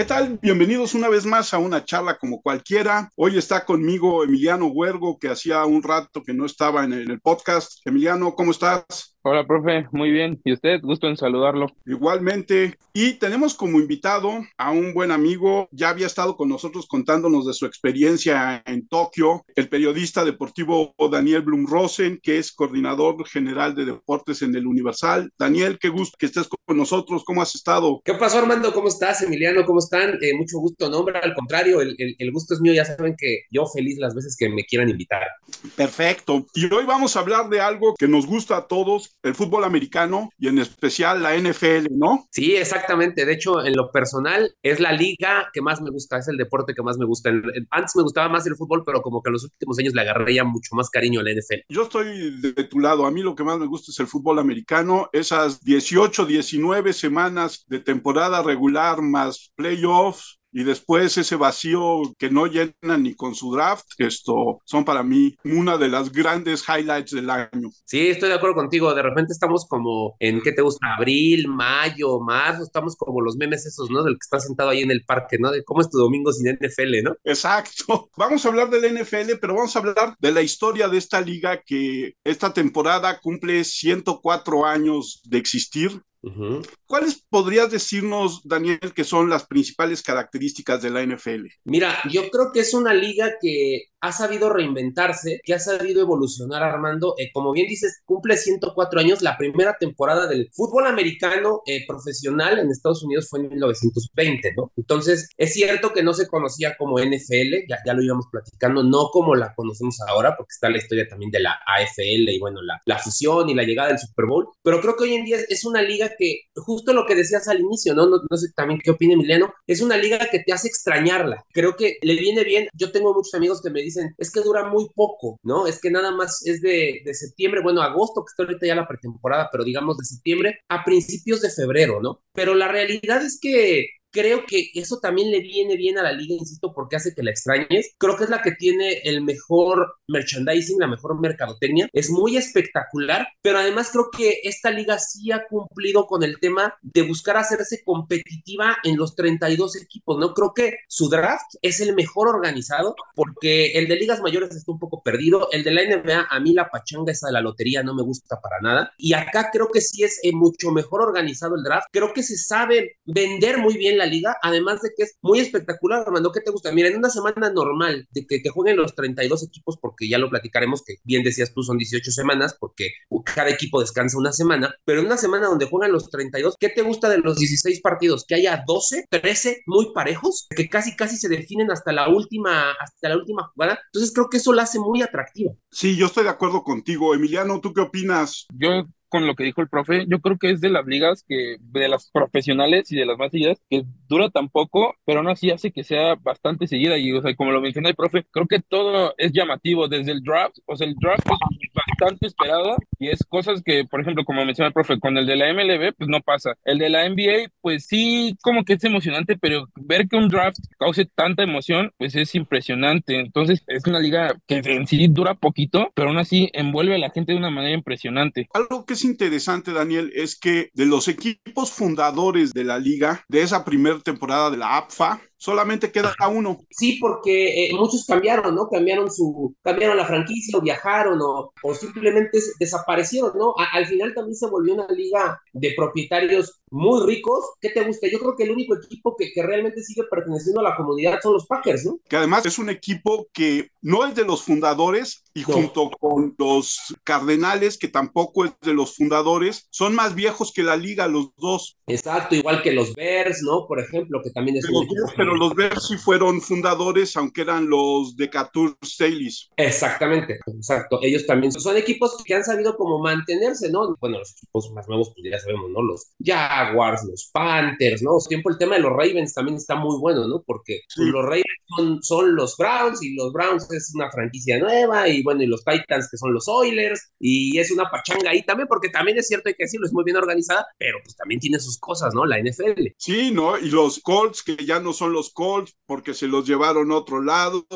¿Qué tal? Bienvenidos una vez más a una charla como cualquiera. Hoy está conmigo Emiliano Huergo, que hacía un rato que no estaba en el podcast. Emiliano, ¿cómo estás? Hola, profe, muy bien. ¿Y usted? Gusto en saludarlo. Igualmente. Y tenemos como invitado a un buen amigo, ya había estado con nosotros contándonos de su experiencia en Tokio, el periodista deportivo Daniel Blumrosen, que es coordinador general de deportes en el Universal. Daniel, qué gusto que estés con nosotros. ¿Cómo has estado? ¿Qué pasó, Armando? ¿Cómo estás, Emiliano? ¿Cómo están? Eh, mucho gusto, no, al contrario, el, el gusto es mío. Ya saben que yo feliz las veces que me quieran invitar. Perfecto. Y hoy vamos a hablar de algo que nos gusta a todos el fútbol americano y en especial la NFL, ¿no? Sí, exactamente. De hecho, en lo personal, es la liga que más me gusta, es el deporte que más me gusta. Antes me gustaba más el fútbol, pero como que en los últimos años le agarré ya mucho más cariño a la NFL. Yo estoy de, tu lado. A mí lo que más me gusta es el fútbol americano. Esas 18, 19 semanas de temporada regular más playoffs y después ese vacío que no llenan ni con su draft, esto son para mí una de las grandes highlights del año. Sí, estoy de acuerdo contigo. De repente estamos como en, ¿qué te gusta? Abril, mayo, marzo, estamos como los memes esos, ¿no? Del que está sentado ahí en el parque, ¿no? De cómo es tu domingo sin NFL, ¿no? Exacto. Vamos a hablar del NFL, pero vamos a hablar de la historia de esta liga que esta temporada cumple 104 años de existir ¿Cuáles podrías decirnos, Daniel, que son las principales características de la NFL? Mira, yo creo que es una liga que ha sabido reinventarse, que ha sabido evolucionar, Armando. Eh, como bien dices, cumple 104 años. La primera temporada del fútbol americano eh, profesional en Estados Unidos fue en 1920, ¿no? Entonces, es cierto que no se conocía como NFL, ya, ya lo íbamos platicando, no como la conocemos ahora, porque está la historia también de la AFL y bueno, la, la fusión y la llegada del Super Bowl, pero creo que hoy en día es una liga que, justo lo que decías al inicio, ¿no? No, sé también qué opina Emiliano, es una liga que te hace extrañarla. Creo que le viene bien. Yo tengo muchos amigos que me dicen, es que dura muy poco, ¿no? Es que nada más es de, de septiembre, bueno, agosto, que está ahorita ya la pretemporada, pero digamos de septiembre a principios de febrero, ¿no? Pero la realidad es que Creo que eso también le viene bien a la liga, insisto, porque hace que la extrañes. Creo que es la que tiene el mejor merchandising, la mejor mercadotecnia. Es muy espectacular, pero además creo que esta liga sí ha cumplido con el tema de buscar hacerse competitiva en los 32 equipos, ¿no? Creo que su draft es el mejor organizado, porque el de ligas mayores está un poco perdido. El de la NBA, a mí la pachanga esa de la lotería no me gusta para nada. Y acá creo que sí es eh, mucho mejor organizado el draft. Creo que se sabe vender muy bien la liga, además de que es muy espectacular, Armando, ¿qué te gusta? Mira, en una semana normal de que, que jueguen los 32 equipos, porque ya lo platicaremos, que bien decías tú, son 18 semanas, porque cada equipo descansa una semana, pero en una semana donde juegan los 32, ¿qué te gusta de los 16 partidos? Que haya 12, 13 muy parejos, que casi casi se definen hasta la última, hasta la última jugada. Entonces creo que eso la hace muy atractiva. Sí, yo estoy de acuerdo contigo. Emiliano, ¿tú qué opinas? Yo con lo que dijo el profe, yo creo que es de las ligas que, de las profesionales y de las más seguidas, que dura tan poco, pero aún así hace que sea bastante seguida. Y, o sea, como lo mencionó el profe, creo que todo es llamativo desde el draft, o sea, el draft es bastante esperada y es cosas que, por ejemplo, como mencionó el profe, con el de la MLB, pues no pasa. El de la NBA, pues sí, como que es emocionante, pero ver que un draft cause tanta emoción, pues es impresionante. Entonces, es una liga que en sí dura poquito, pero aún así envuelve a la gente de una manera impresionante. Algo que interesante, Daniel, es que de los equipos fundadores de la liga, de esa primera temporada de la APFA, solamente queda uno. Sí, porque eh, muchos cambiaron, ¿no? Cambiaron su, cambiaron la franquicia o viajaron o, o simplemente desaparecieron, ¿no? al final también se volvió una liga de propietarios muy ricos. ¿Qué te gusta? Yo creo que el único equipo que, que realmente sigue perteneciendo a la comunidad son los Packers, ¿no? Que además es un equipo que no es de los fundadores y junto con los Cardenales, que tampoco es de los fundadores, son más viejos que la liga los dos. Exacto, igual que los Bears, ¿no? Por ejemplo, que también es un equipo los Bears sí fueron fundadores, aunque eran los de Decatur Staleys. Exactamente, exacto. Ellos también son equipos que han sabido como mantenerse, ¿no? Bueno, los equipos más nuevos, pues ya sabemos, ¿no? Los Jaguars, los Panthers, ¿no? Tiempo el tema de los Ravens también está muy bueno, ¿no? Porque los Ravens son, son los Browns y los Browns es una franquicia nueva y bueno, y los Titans que son los Oilers y es una pachanga ahí también, porque también es cierto hay que decirlo, es muy bien organizada, pero pues también tiene sus cosas, ¿no? La NFL. Sí, ¿no? Y los Colts que ya no son los los Colts porque se los llevaron a otro lado.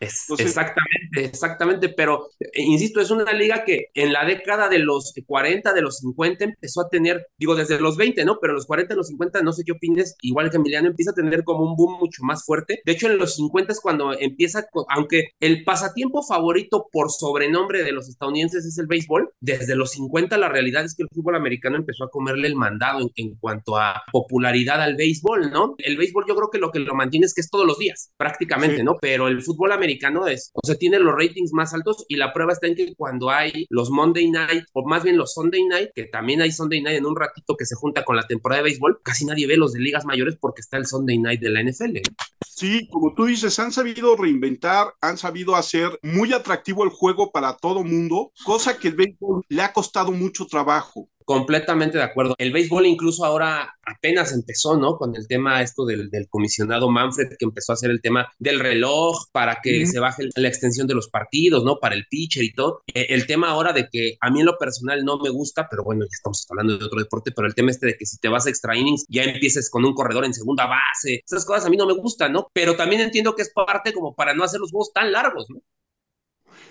exactamente, exactamente, pero eh, insisto, es una liga que en la década de los 40, de los 50 empezó a tener, digo desde los 20, ¿no? Pero los 40, los 50, no sé qué opines, igual que Emiliano empieza a tener como un boom mucho más fuerte. De hecho, en los 50 es cuando empieza, aunque el pasatiempo favorito por sobrenombre de los estadounidenses es el béisbol, desde los 50 la realidad es que el fútbol americano empezó a comerle el mandado en, en cuanto a popularidad al béisbol, ¿no? El béisbol yo creo que lo que lo mantiene es que es todos los días, prácticamente, ¿no? Pero el fútbol americano es, o sea, tiene los ratings más altos y la prueba está en que cuando hay los Monday Night, o más bien los Sunday Night, que también hay Sunday Night en un ratito que se junta con la temporada de béisbol, casi nadie ve los de ligas mayores porque está el Sunday Night de la NFL. Sí, como tú dices, han sabido reinventar, han sabido hacer muy atractivo el juego para todo mundo, cosa que el béisbol le ha costado mucho trabajo. Completamente de acuerdo. El béisbol incluso ahora apenas empezó, ¿no? Con el tema esto del, comisionado Manfred, que empezó a hacer el tema del reloj para que se baje la extensión de los partidos, ¿no? Para el pitcher y todo. E, el tema ahora de que a mí en lo personal no me gusta, pero bueno, ya estamos hablando de otro deporte, pero el tema este de que si te vas a extra innings, ya empieces con un corredor en segunda base. Esas cosas a mí no me gustan, ¿no? Pero también entiendo que es parte como para no hacer los juegos tan largos, ¿no?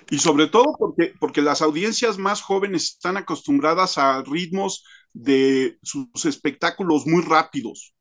Y sobre todo porque, porque las audiencias más jóvenes están acostumbradas a ritmos de sus espectáculos muy rápidos.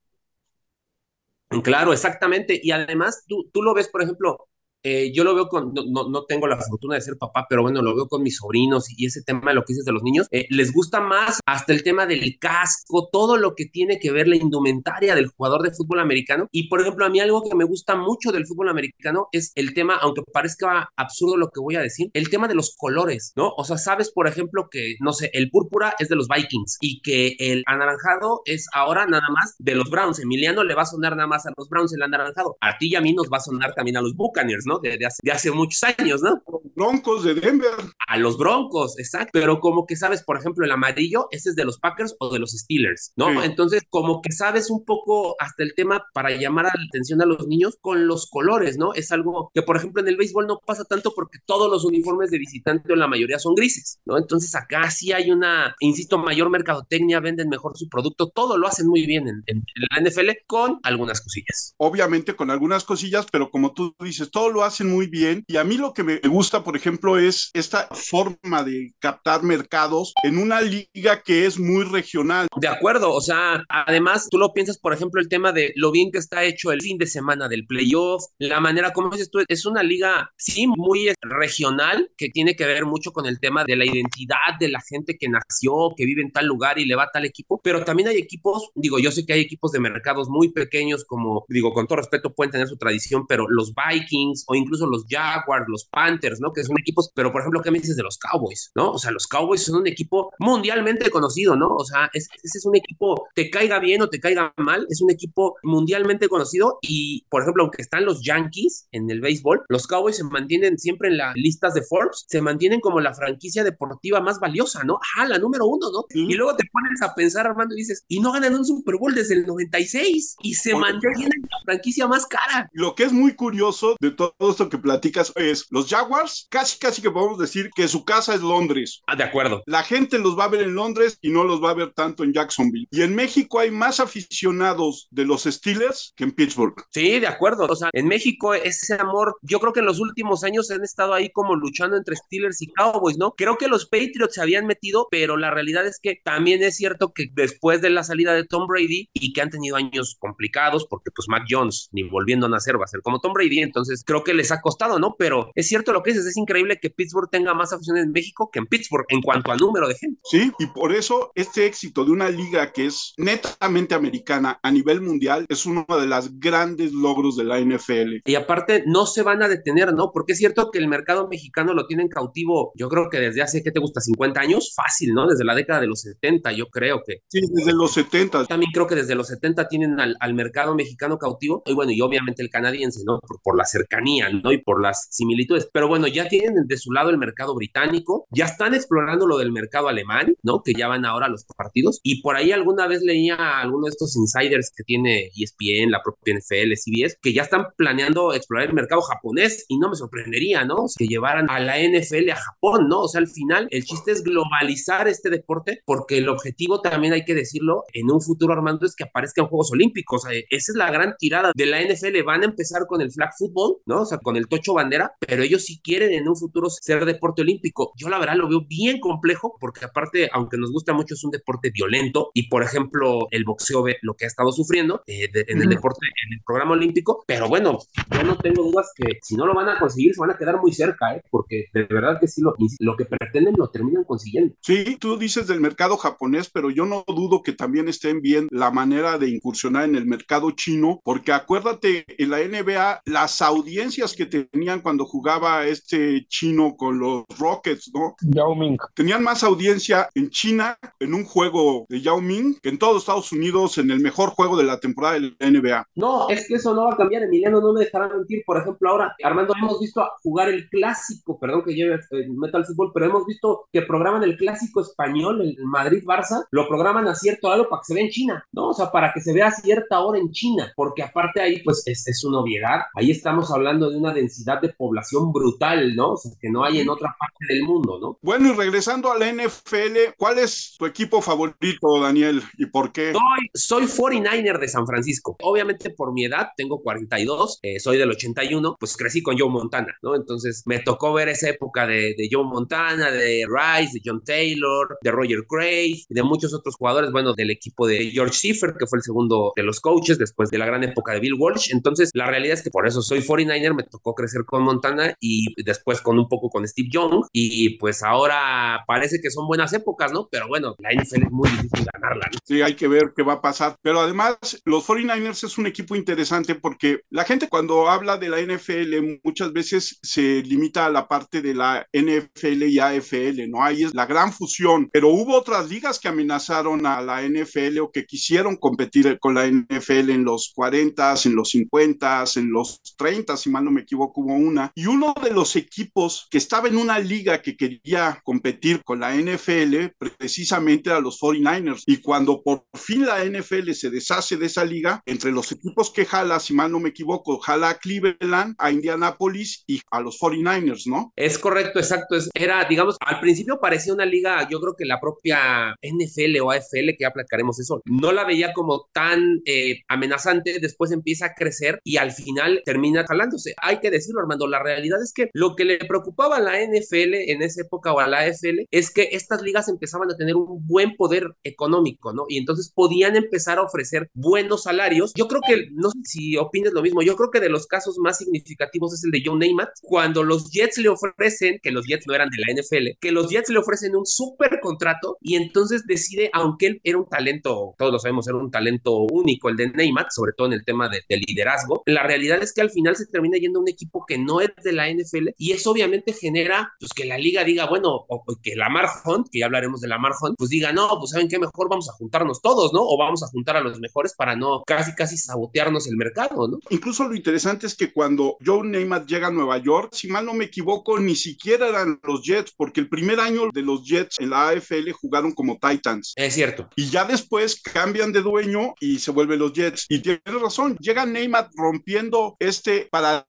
Claro, exactamente. Y además, tú, tú lo ves, por ejemplo, eh, yo lo veo con, no, no, tengo la fortuna de ser papá, pero bueno, lo veo con mis sobrinos y ese tema de lo que dices de los niños, eh, les gusta más hasta el tema del casco, todo lo que tiene que ver la indumentaria del jugador de fútbol americano. Y por ejemplo, a mí algo que me gusta mucho del fútbol americano es el tema, aunque parezca absurdo lo que voy a decir, el tema de los colores, ¿no? O sea, sabes, por ejemplo, que, no sé, el púrpura es de los Vikings y que el anaranjado es ahora nada más de los Browns. Emiliano le va a sonar nada más a los Browns el anaranjado. A ti y a mí nos va a sonar también a los Buccaneers, ¿no? De, hace, muchos años, ¿no? Broncos de Denver. A los Broncos, exacto. Pero como que sabes, por ejemplo, el amarillo, ese es de los Packers o de los Steelers, ¿no? Entonces, como que sabes un poco hasta el tema para llamar la atención a los niños con los colores, ¿no? Es algo que, por ejemplo, en el béisbol no pasa tanto porque todos los uniformes de visitante o la mayoría son grises, ¿no? Entonces, acá sí hay una, insisto, mayor mercadotecnia, venden mejor su producto, todo lo hacen muy bien en, en la NFL con algunas cosillas. Obviamente con algunas cosillas, pero como tú dices, todo lo hacen muy bien. Y a mí lo que me gusta, por ejemplo, es esta forma de captar mercados en una liga que es muy regional. De acuerdo, o sea, además tú lo piensas, por ejemplo, el tema de lo bien que está hecho el fin de semana del playoff, la manera como dices tú, es una liga, sí, muy regional, que tiene que ver mucho con el tema de la identidad de la gente que nació, que vive en tal lugar y le va a tal equipo, pero también hay equipos, digo, yo sé que hay equipos de mercados muy pequeños, como, digo, con todo respeto, pueden tener su tradición, pero los Vikings o incluso los Jaguars, los Panthers, ¿no? Que son equipos, pero por ejemplo, ¿qué me dices de los Cowboys, ¿no? O sea, los Cowboys son un equipo mundialmente conocido, ¿no? O sea, ese es un equipo, te caiga bien o te caiga mal, es un equipo mundialmente conocido y, por ejemplo, aunque están los Yankees en el béisbol, los Cowboys se mantienen siempre en las listas de Forbes, se mantienen como la franquicia deportiva más valiosa, ¿no? Ah, la número uno, ¿no? Y luego te pones a pensar, Armando, y dices, y no ganan un Super Bowl desde el 96 y se mantienen la franquicia más cara. Lo que es muy curioso de todo esto que platicas es, los Jaguars, casi casi que podemos decir que su casa es Londres. Ah, de acuerdo. La gente los va a ver en Londres y no los va a ver tanto en Jacksonville. Y en México hay más aficionados de los Steelers que en Pittsburgh. Sí, de acuerdo. O sea, en México ese amor, yo creo que en los últimos años han estado ahí como luchando entre Steelers y Cowboys, ¿no? Creo que los Patriots se habían metido, pero la realidad es que también es cierto que después de la salida de Tom Brady y que han tenido años complicados, porque pues Mac Jones ni volviendo a nacer va a ser como Tom Brady, entonces creo que les ha costado, ¿no? Pero es cierto lo que dices, es increíble que Pittsburgh tenga más aficiones en México que en Pittsburgh en cuanto al número de gente. Sí, y por eso este éxito de una liga que es netamente americana a nivel mundial es uno de los grandes logros de la NFL. Y aparte no se van a detener, ¿no? Porque es cierto que el mercado mexicano lo tienen cautivo, yo creo que desde hace, ¿qué te gusta? 50 años, fácil, ¿no? Desde la década de los 70, yo creo que. Sí, desde los 70. También creo que desde los 70 tienen al, al mercado mexicano cautivo, y bueno, y obviamente el canadiense, ¿no? Por, por la cercanía ¿no? Y por las similitudes. Pero bueno, ya tienen de su lado el mercado británico, ya están explorando lo del mercado alemán, ¿no? Que ya van ahora los partidos. Y por ahí alguna vez leía a alguno de estos insiders que tiene ESPN, la propia NFL, CBS, que ya están planeando explorar el mercado japonés y no me sorprendería, ¿no? Que llevaran a la NFL a Japón, ¿no? O sea, al final el chiste es globalizar este deporte porque el objetivo también hay que decirlo en un futuro, Armando, es que aparezcan Juegos Olímpicos. O sea, esa es la gran tirada de la NFL. Van a empezar con el flag football, ¿no? O sea, con el tocho bandera, pero ellos sí quieren en un futuro ser deporte olímpico. Yo la verdad lo veo bien complejo porque aparte, aunque nos gusta mucho, es un deporte violento y, por ejemplo, el boxeo ve lo que ha estado sufriendo eh, en el deporte, en el programa olímpico, pero bueno, yo no tengo dudas que si no lo van a conseguir, se van a quedar muy cerca, ¿eh? porque de verdad que sí, lo, lo que pretenden lo terminan consiguiendo. Sí, tú dices del mercado japonés, pero yo no dudo que también estén bien la manera de incursionar en el mercado chino, porque acuérdate, en la NBA, las audiencias que tenían cuando jugaba este chino con los Rockets, ¿no? Yao Ming. Tenían más audiencia en China en un juego de Yao Ming que en todos Estados Unidos en el mejor juego de la temporada de la NBA. No, es que eso no va a cambiar, Emiliano no me dejará mentir. Por ejemplo, ahora, Armando, hemos visto jugar el clásico, perdón que lleve el Metal Fútbol, pero hemos visto que programan el clásico español, el Madrid-Barça, lo programan a cierto hora para que se vea en China, ¿no? O sea, para que se vea a cierta hora en China, porque aparte ahí, pues, es, es una obviedad. Ahí estamos hablando de una densidad de población brutal, ¿no? O sea, que no hay en otra parte del mundo, ¿no? Bueno, y regresando a la NFL, ¿cuál es tu equipo favorito, Daniel, y por qué? Soy, soy 49er de San Francisco. Obviamente por mi edad, tengo 42, eh, soy del 81, pues crecí con Joe Montana, ¿no? Entonces me tocó ver esa época de, de Joe Montana, de Rice, de John Taylor, de Roger y de muchos otros jugadores, bueno, del equipo de George Schiffer, que fue el segundo de los coaches después de la gran época de Bill Walsh. Entonces, la realidad es que por eso soy 49er, me tocó crecer con Montana y después con un poco con Steve Young, y pues ahora parece que son buenas épocas, ¿no? Pero bueno, la NFL es muy difícil ganarla, ¿no? Sí, hay que ver qué va a pasar. Pero además, los 49ers es un equipo interesante porque la gente cuando habla de la NFL muchas veces se limita a la parte de la NFL y AFL, ¿no? Ahí es la gran fusión. Pero hubo otras ligas que amenazaron a la NFL o que quisieron competir con la NFL en los 40, en los 50, en los 30, si mal no me equivoco, hubo una. Y uno de los equipos que estaba en una liga que quería competir con la NFL precisamente a los 49ers. Y cuando por fin la NFL se deshace de esa liga, entre los equipos que jala, si mal no me equivoco, jala a Cleveland, a Indianapolis y a los 49ers, ¿no? Es correcto, exacto. Es, era, digamos, al principio parecía una liga, yo creo que la propia NFL o AFL, que ya platicaremos eso, no la veía como tan eh, amenazante, después empieza a crecer y al final termina jalándose. Hay que decirlo, Armando, la realidad es que lo que le preocupaba a la NFL en esa época o a la AFL es que estas ligas empezaban a tener un buen poder económico, ¿no? Y entonces podían empezar a ofrecer buenos salarios. Yo creo que, no sé si opines lo mismo, yo creo que de los casos más significativos es el de John Neymar, cuando los Jets le ofrecen, que los Jets no eran de la NFL, que los Jets le ofrecen un súper contrato y entonces decide, aunque él era un talento, todos lo sabemos, era un talento único, el de Neymar, sobre todo en el tema de liderazgo, la realidad es que al final se termina yendo a un equipo que no es de la NFL y eso obviamente genera, pues que la liga diga, bueno, o, o que Lamar Hunt, que ya hablaremos de Lamar Hunt, pues diga, no, pues saben qué, mejor vamos a juntarnos todos, ¿no? O vamos a juntar a los mejores para no casi, casi sabotearnos el mercado, ¿no? Incluso lo interesante es que cuando Joe Neymar llega a Nueva York, si mal no me equivoco, ni siquiera eran los Jets, porque el primer año de los Jets en la AFL jugaron como Titans. Es cierto. Y ya después cambian de dueño y se vuelven los Jets. Y tienes razón, llega Neymar rompiendo este paradigma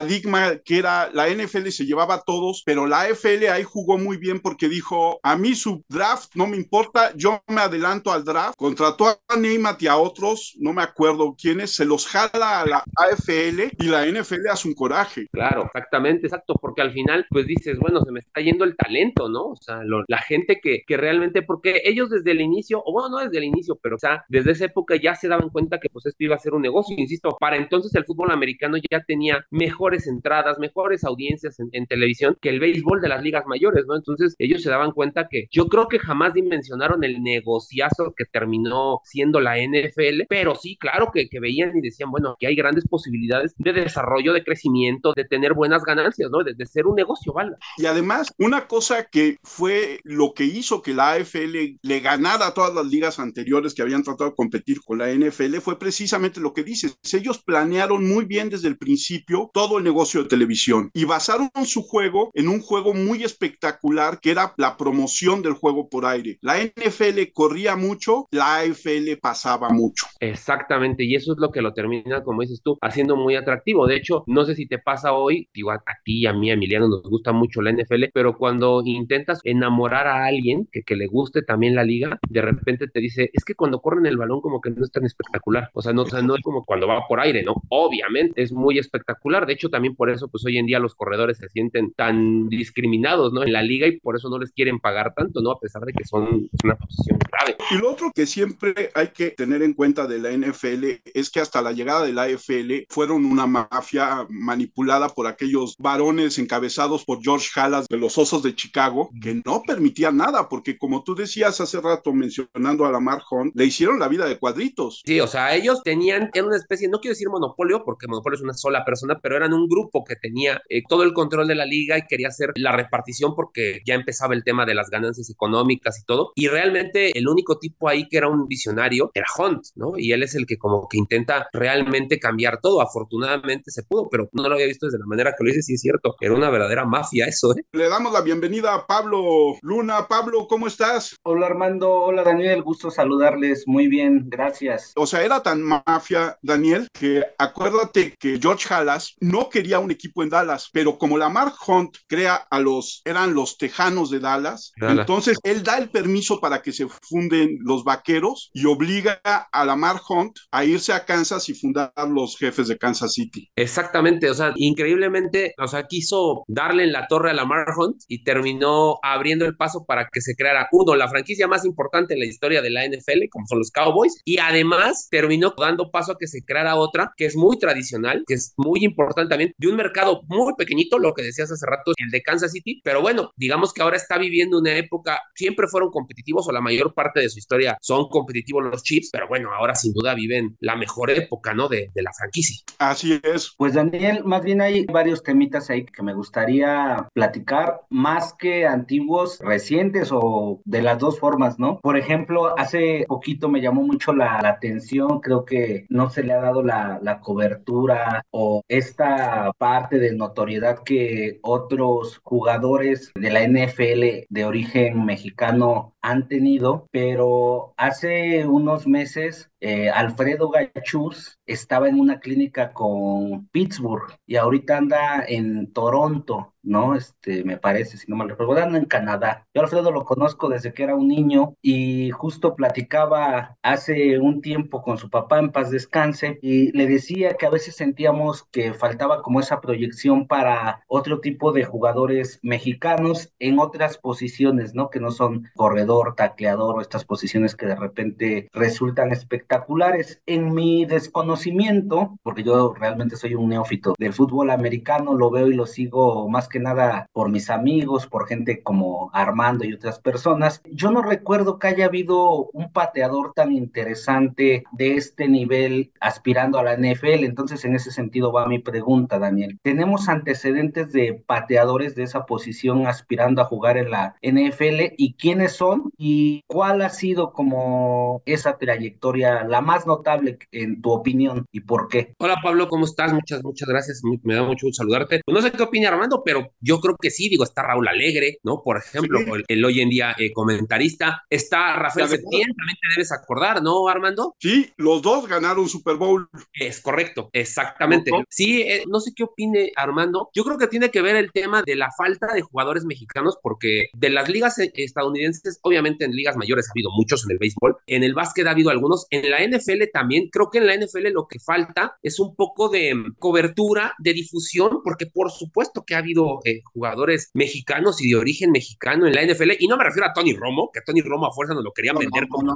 que era la NFL se llevaba a todos, pero la AFL ahí jugó muy bien porque dijo, a mí su draft no me importa, yo me adelanto al draft, contrató a Neymar y a otros, no me acuerdo quiénes, se los jala a la AFL y la NFL hace un coraje. Claro, exactamente, exacto, porque al final pues dices, bueno, se me está yendo el talento, ¿no? O sea, la gente que, que realmente, porque ellos desde el inicio, o bueno, no desde el inicio, pero o sea, desde esa época ya se daban cuenta que pues esto iba a ser un negocio, insisto, para entonces el fútbol americano ya tenía mejores entradas, mejores audiencias en, televisión que el béisbol de las ligas mayores, ¿no? Entonces ellos se daban cuenta que yo creo que jamás dimensionaron el negociazo que terminó siendo la NFL, pero sí, claro que, que veían y decían, bueno, que hay grandes posibilidades de desarrollo, de crecimiento, de tener buenas ganancias, ¿no? De, de ser un negocio, ¿vale? Y además, una cosa que fue lo que hizo que la AFL le ganara a todas las ligas anteriores que habían tratado de competir con la NFL fue precisamente lo que dices. Ellos planearon muy bien desde el principio todo el negocio de televisión y basaron su juego en un juego muy espectacular que era la promoción del juego por aire. La NFL corría mucho, la AFL pasaba mucho. Exactamente, y eso es lo que lo termina, como dices tú, haciendo muy atractivo. De hecho, no sé si te pasa hoy, digo, a, ti, a mí, a Emiliano nos gusta mucho la NFL, pero cuando intentas enamorar a alguien que, le guste también la liga, de repente te dice, es que cuando corren el balón como que no es tan espectacular. O sea, no es como cuando va por aire, ¿no? Obviamente es muy espectacular. De hecho, también por eso, pues hoy en día los corredores se sienten tan discriminados, ¿no? En la liga y por eso no les quieren pagar tanto, ¿no? A pesar de que son una posición grave. Y lo otro que siempre hay que tener en cuenta de la NFL es que hasta la llegada de la AFL fueron una mafia manipulada por aquellos varones encabezados por George Halas de los Osos de Chicago, que no permitían nada, porque como tú decías hace rato mencionando a Lamar Hunt, le hicieron la vida de cuadritos. Sí, o sea, ellos tenían, era una especie, no quiero decir monopolio, porque monopolio es una sola persona, pero eran un grupo que tenía eh, todo el control de la liga y quería hacer la repartición porque ya empezaba el tema de las ganancias económicas y todo. Y realmente el único tipo ahí que era un visionario era Hunt, ¿no? Y él es el que como que intenta realmente cambiar todo. Afortunadamente se pudo, pero no lo había visto desde la manera que lo hice, sí es cierto. Era una verdadera mafia eso, ¿eh? Le damos la bienvenida a Pablo Luna. Pablo, ¿cómo estás? Hola Armando, hola Daniel, gusto saludarles. Muy bien, gracias. O sea, era tan mafia, Daniel, que acuérdate que George Halas no quería un equipo en Dallas, pero como Lamar Hunt crea a los, eran los tejanos de Dallas, entonces él da el permiso para que se funden los vaqueros y obliga a Lamar Hunt a irse a Kansas y fundar los jefes de Kansas City. Exactamente, o sea, increíblemente, o sea, quiso darle en la torre a Lamar Hunt y terminó abriendo el paso para que se creara uno, la franquicia más importante en la historia de la NFL, como son los Cowboys, y además terminó dando paso a que se creara otra que es muy tradicional, que es muy importante también, de un mercado muy pequeñito, lo que decías hace rato, el de Kansas City, pero bueno, digamos que ahora está viviendo una época, siempre fueron competitivos o la mayor parte de su historia son competitivos los Chiefs, pero bueno, ahora sin duda viven la mejor época, ¿no? De, de la franquicia. Así es. Pues Daniel, más bien hay varios temitas ahí que me gustaría platicar, más que antiguos, recientes o de las dos formas, ¿no? Por ejemplo, hace poquito me llamó mucho la, la atención, creo que no se le ha dado la, la cobertura o esta parte de notoriedad que otros jugadores de la NFL de origen mexicano han tenido, pero hace unos meses eh, Alfredo Gachus estaba en una clínica con Pittsburgh y ahorita anda en Toronto, ¿no? Este, me parece, si no mal recuerdo, anda en Canadá. Yo Alfredo lo conozco desde que era un niño y justo platicaba hace un tiempo con su papá en paz descanse y le decía que a veces sentíamos que faltaba como esa proyección para otro tipo de jugadores mexicanos en otras posiciones, ¿no? Que no son corredor, tacleador o estas posiciones que de repente resultan espectaculares. En mi desconocimiento, porque yo realmente soy un neófito del fútbol americano, lo veo y lo sigo más que nada por mis amigos, por gente como Armando y otras personas. Yo no recuerdo que haya habido un pateador tan interesante de este nivel aspirando a la NFL. Entonces, en ese sentido va mi pregunta, Daniel. ¿Tenemos antecedentes de pateadores de esa posición aspirando a jugar en la NFL y quiénes son y cuál ha sido como esa trayectoria la más notable en tu opinión y por qué? Hola Pablo, ¿cómo estás? Muchas, muchas gracias. Me da mucho gusto saludarte. No sé qué opina Armando, pero yo creo que sí, digo, está Raúl Alegre, ¿no? Por ejemplo, el, hoy en día eh, comentarista. Está Rafael Septién, también te debes acordar, ¿no, Armando? Sí, los dos ganaron Super Bowl. Es correcto, exactamente. Sí, eh, no sé qué opine Armando. Yo creo que tiene que ver el tema de la falta de jugadores mexicanos, porque de las ligas eh, estadounidenses, obviamente en ligas mayores ha habido muchos en el béisbol, en el básquet ha habido algunos, en la NFL también, creo que en la NFL lo que falta es un poco de mm, cobertura, de difusión, porque por supuesto que ha habido eh, jugadores mexicanos y de origen mexicano en la NFL, y no me refiero a Tony Romo, que Tony Romo a fuerza nos lo querían vender como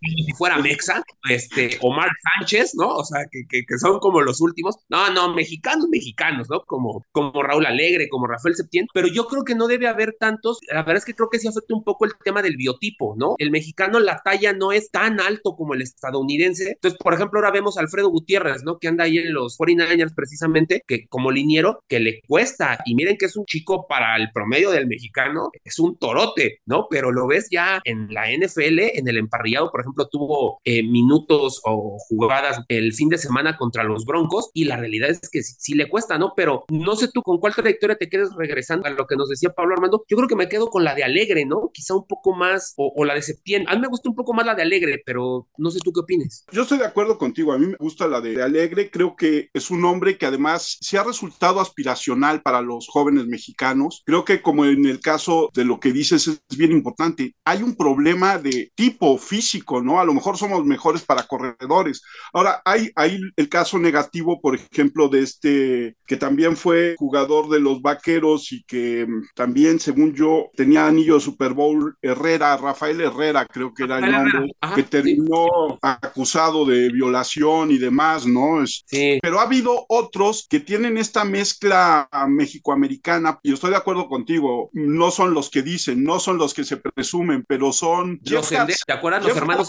si fuera Mexa, este, Omar Sánchez, ¿no? O sea, que, que, son como los últimos. No, no, mexicanos, mexicanos, ¿no? Como, como Raúl Alegre, como Rafael Septién, pero yo creo que no debe haber tantos, la verdad es que creo que sí afecta un poco el tema del biotipo, ¿no? El mexicano, la talla no es tan alto como el estadounidense. Entonces, por ejemplo, ahora vemos a Alfredo Gutiérrez, ¿no? Que anda ahí en los 49ers precisamente, que como liniero, que le cuesta y miren que es un chico para el promedio del mexicano, es un torote, ¿no? Pero lo ves ya en la NFL, en el emparrillado, por ejemplo, tuvo eh, minutos o jugadas el fin de semana contra los Broncos y la realidad es que sí, le cuesta, ¿no? Pero no sé tú con cuál trayectoria te quedes regresando a lo que nos decía Pablo Armando. Yo creo que me quedo con la de Alegre, ¿no? Quizá un poco más, o, la de Septiembre. A mí me gusta un poco más la de Alegre, pero no sé tú qué opines. Yo estoy de acuerdo contigo. A mí me gusta la de Alegre. Creo que es un hombre que además se ha resultado aspiracional para los jóvenes mexicanos. Creo que como en el caso de lo que dices es bien importante, hay un problema de tipo físico, ¿no? A lo mejor somos mejores para corredores. Ahora, hay, hay el caso negativo, por ejemplo, de este, que también fue jugador de los Vaqueros y que mm, también, según yo, tenía anillo de Super Bowl Herrera, Rafael Herrera, creo que era el nombre, que terminó acusado de violación y demás, ¿no? Sí. Pero ha habido otros que tienen esta mezcla mexicoamericana, y estoy de acuerdo contigo, no son los que dicen, no son los que se presumen, pero son... Los ¿Te acuerdas los hermanos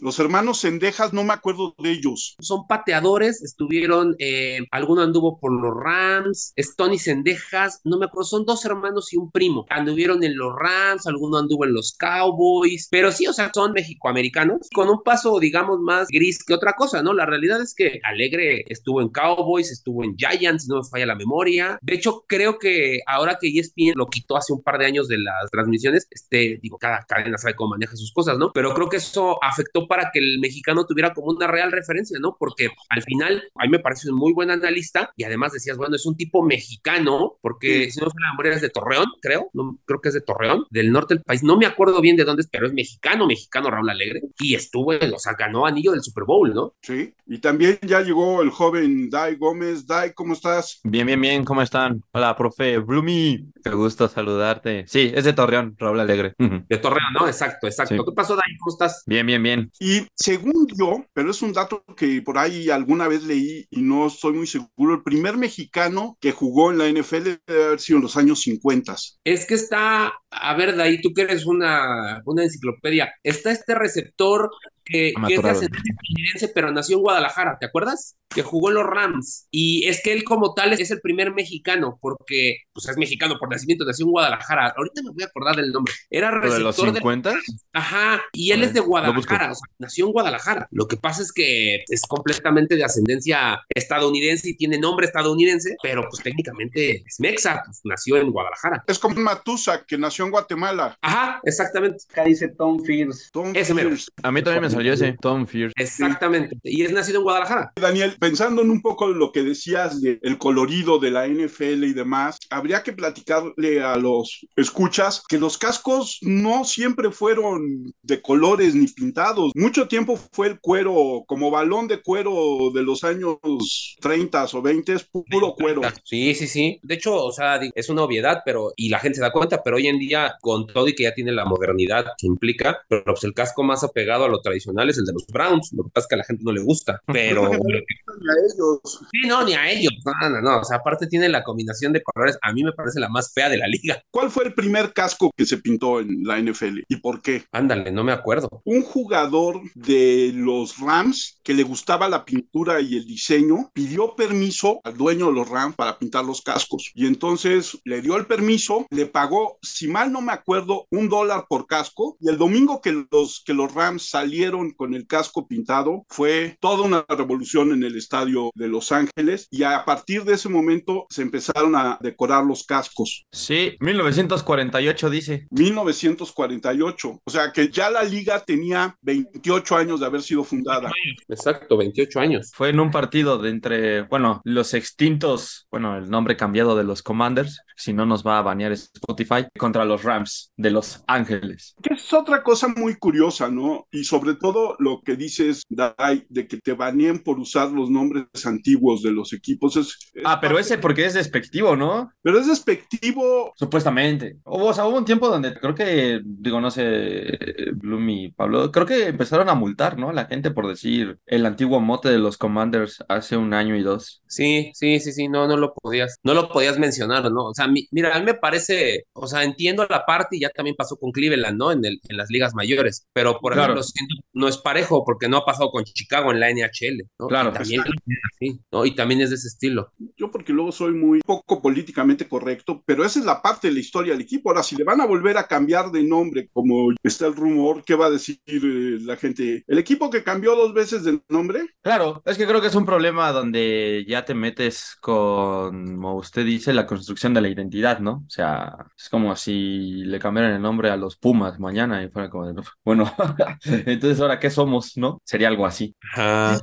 Los hermanos Sendejas, no me acuerdo de ellos. Son pateadores, estuvieron, eh, alguno anduvo por los Rams, es Tony Sendejas, no me acuerdo, son dos hermanos y un primo. Anduvieron en los Rams, alguno anduvo en los Cowboys, pero sí, o sea, son mexicoamericanos con un paso, digamos, más gris que otra cosa, ¿no? La realidad es que Alegre estuvo en Cowboys, estuvo en Giants, no me falla la memoria. De hecho, creo que ahora que ESPN lo quitó hace un par de años de las transmisiones, este, digo, cada cadena sabe cómo maneja sus cosas, ¿no? Pero creo que eso afectó para que el mexicano tuviera como una real referencia, ¿no? Porque al final, a mí me parece un muy buen analista y además decías, bueno, es un tipo mexicano, porque si no se la memoria es de Torreón, creo, no, creo que es de Torreón, del norte del país, no me acuerdo bien de dónde es, pero es mexicano, mexicano Raúl Alegre, y estuvo, o sea, ganó anillo del Super Bowl, ¿no? Sí, y también ya llegó el joven Dai Gómez. Dai, ¿cómo estás? Bien, bien, bien, ¿cómo están? Hola, profe Blumi, qué gusto saludarte. Sí, es de Torreón, Raúl Alegre. De Torreón, ¿no? Exacto, exacto. ¿Qué pasó, Dai? ¿Cómo estás? Bien, bien, bien. Y según yo, pero es un dato que por ahí alguna vez leí y no estoy muy seguro, el primer mexicano que jugó en la NFL debe haber sido en los años 50. Es que está, a ver, Dai, tú que eres una, una enciclopedia, está este receptor que, que es de ascendencia estadounidense, pero nació en Guadalajara, ¿te acuerdas? Que jugó en los Rams. Y es que él como tal es el primer mexicano, porque pues es mexicano por nacimiento, nació en Guadalajara. Ahorita me voy a acordar del nombre. Era receptor de los 50? Ajá, y él es de Guadalajara, o sea, nació en Guadalajara. Lo que pasa es que es completamente de ascendencia estadounidense y tiene nombre estadounidense, pero pues técnicamente es mexa, pues nació en Guadalajara. Es como Matusa, que nació en Guatemala. Ajá, exactamente. Acá dice Tom Fierce. Tom Ese A mí también me salió ese, Tom Fierce. Exactamente. Y es nacido en Guadalajara. Daniel, pensando en un poco lo que decías del colorido de la NFL y demás, habría que platicarle a los escuchas que los cascos no siempre fueron de colores ni pintados. Mucho tiempo fue el cuero, como balón de cuero de los años 30 o 20, puro cuero. Sí, sí, sí. De hecho, o sea, es una obviedad, pero, y la gente se da cuenta, pero hoy en día, con todo y que ya tiene la modernidad que implica, pero pues el casco más apegado a lo tradicional es el de los Browns. Lo que pasa es que a la gente no le gusta, pero. ni a ellos. Sí, no, ni a ellos. No, no, no. O sea, aparte tiene la combinación de colores. A mí me parece la más fea de la liga. ¿Cuál fue el primer casco que se pintó en la NFL y por qué? Ándale, no me acuerdo. Un jugador de los Rams que le gustaba la pintura y el diseño pidió permiso al dueño de los Rams para pintar los cascos. Y entonces le dio el permiso, le pagó, si mal no me acuerdo, un dólar por casco. Y el domingo que los, que los Rams salieron con el casco pintado fue toda una revolución en el estadio de Los Ángeles y a partir de ese momento se empezaron a decorar los cascos. Sí, 1948 dice. 1948, o sea que ya la liga tenía 28 años de haber sido fundada. Exacto, 28 años. Fue en un partido de entre, bueno, los extintos, bueno, el nombre cambiado de los Commanders, si no nos va a banear Spotify, contra los Rams de Los Ángeles. Que es otra cosa muy curiosa, ¿no? Y sobre todo lo que dices, Dai, de que te baneen por usar los nombres antiguos de los equipos. Es, ah, pero ese porque es despectivo, ¿no? Pero es despectivo. Supuestamente. o sea, hubo un tiempo donde creo que, digo, no sé, Bloom y Pablo, creo que empezaron a multar, ¿no? A la gente por decir el antiguo mote de los Commanders hace un año y dos. Sí, sí, sí, sí, no, no lo podías, no lo podías mencionar, ¿no? O sea, mira, a mí me parece, o sea, entiendo la parte y ya también pasó con Cleveland, ¿no? En, el, en las ligas mayores, pero por ejemplo, siento no es parejo porque no ha pasado con Chicago en la NHL, ¿no? Claro. Y también, sí, ¿no? y también es de ese estilo. Yo porque luego soy muy poco políticamente correcto, pero esa es la parte de la historia del equipo. Ahora, si le van a volver a cambiar de nombre, como está el rumor, ¿qué va a decir eh, la gente? ¿El equipo que cambió dos veces de nombre? Claro, es que creo que es un problema donde ya te metes con, como usted dice, la construcción de la identidad, ¿no? O sea, es como si le cambiaran el nombre a los Pumas mañana y fuera como de, bueno, entonces ahora qué somos, ¿no? Sería algo así. Ajá.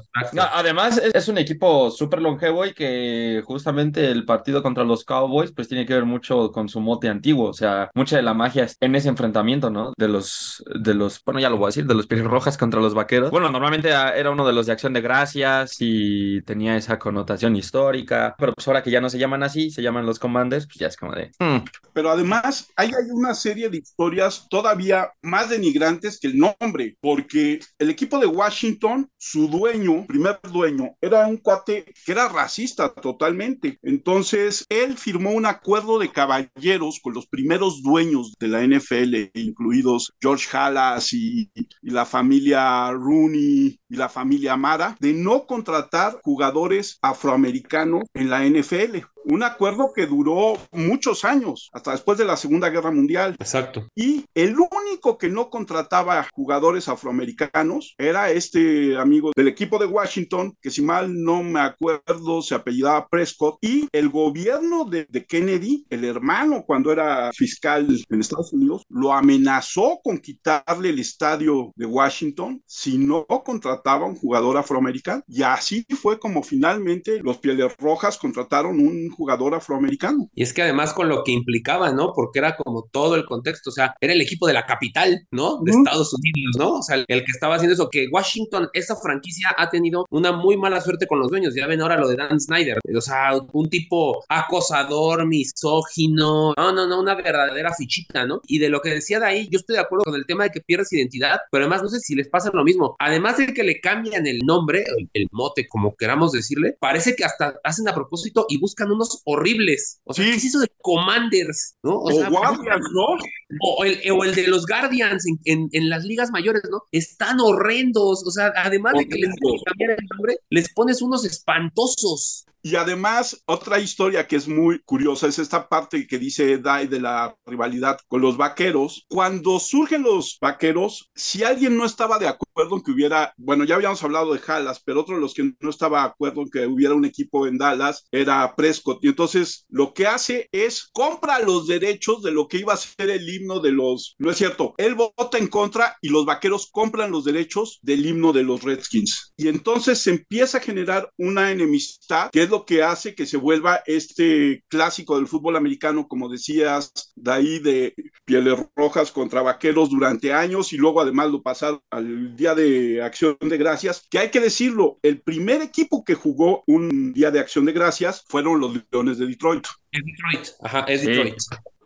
Además, es, es un equipo súper longevo y que justamente el partido contra los Cowboys pues tiene que ver mucho con su mote antiguo, o sea, mucha de la magia está en ese enfrentamiento, ¿no? De los, de los, bueno, ya lo voy a decir, de los Pieles Rojas contra los Vaqueros. Bueno, normalmente era uno de los de Acción de Gracias y tenía esa connotación histórica, pero pues ahora que ya no se llaman así, se llaman los Commanders, pues ya es como de... hmm, Pero además, ahí hay una serie de historias todavía más denigrantes que el nombre, porque el equipo de Washington, su dueño, primer dueño, era un cuate que era racista totalmente. Entonces, él firmó un acuerdo de caballeros con los primeros dueños de la NFL, incluidos George Halas y, y la familia Rooney y la familia Mara, de no contratar jugadores afroamericanos en la NFL. Un acuerdo que duró muchos años, hasta después de la Segunda Guerra Mundial. Exacto. Y el único que no contrataba jugadores afroamericanos era este amigo del equipo de Washington, que si mal no me acuerdo se apellidaba Prescott, y el gobierno de, de Kennedy, el hermano cuando era fiscal en Estados Unidos, lo amenazó con quitarle el estadio de Washington si no contrataba un jugador afroamericano. Y así fue como finalmente los Pieles Rojas contrataron un jugador afroamericano. Y es que además con lo que implicaba, ¿no? Porque era como todo el contexto, o sea, era el equipo de la capital, ¿no? De. Estados Unidos, ¿no? O sea, el que estaba haciendo eso, que Washington, esa franquicia ha tenido una muy mala suerte con los dueños. Ya ven ahora lo de Dan Snyder, o sea, un tipo acosador, misógino, no, no, no, una verdadera fichita, ¿no? Y de lo que decía de ahí, yo estoy de acuerdo con el tema de que pierdes identidad, pero además no sé si les pasa lo mismo. Además de que le cambian el nombre, el, el mote, como queramos decirle, parece que hasta hacen a propósito y buscan horribles. O sea, Sí. ¿qué es eso de Commanders? ¿No? O, O sea, Guardians, ¿no? o el, o el de los Guardians en, en- en las ligas mayores, ¿no? Están horrendos. O sea, además de que les cambiar el nombre, les pones unos espantosos. Y además, otra historia que es muy curiosa es esta parte que dice Dai de la rivalidad con los vaqueros. Cuando surgen los vaqueros, si alguien no estaba de acuerdo en que hubiera, bueno, ya habíamos hablado de Dallas, pero otro de los que no estaba de acuerdo en que hubiera un equipo en Dallas era Prescott. Y entonces lo que hace es compra los derechos de lo que iba a ser el himno de los, no es cierto, él vota en contra y los vaqueros compran los derechos del himno de los Redskins. Y entonces se empieza a generar una enemistad que es lo que hace que se vuelva este clásico del fútbol americano, como decías, de ahí de pieles rojas contra vaqueros durante años y luego además lo pasaron al Día de Acción de Gracias, que hay que decirlo, el primer equipo que jugó un Día de Acción de Gracias fueron los Leones de Detroit. Es Detroit. Ajá, es Sí.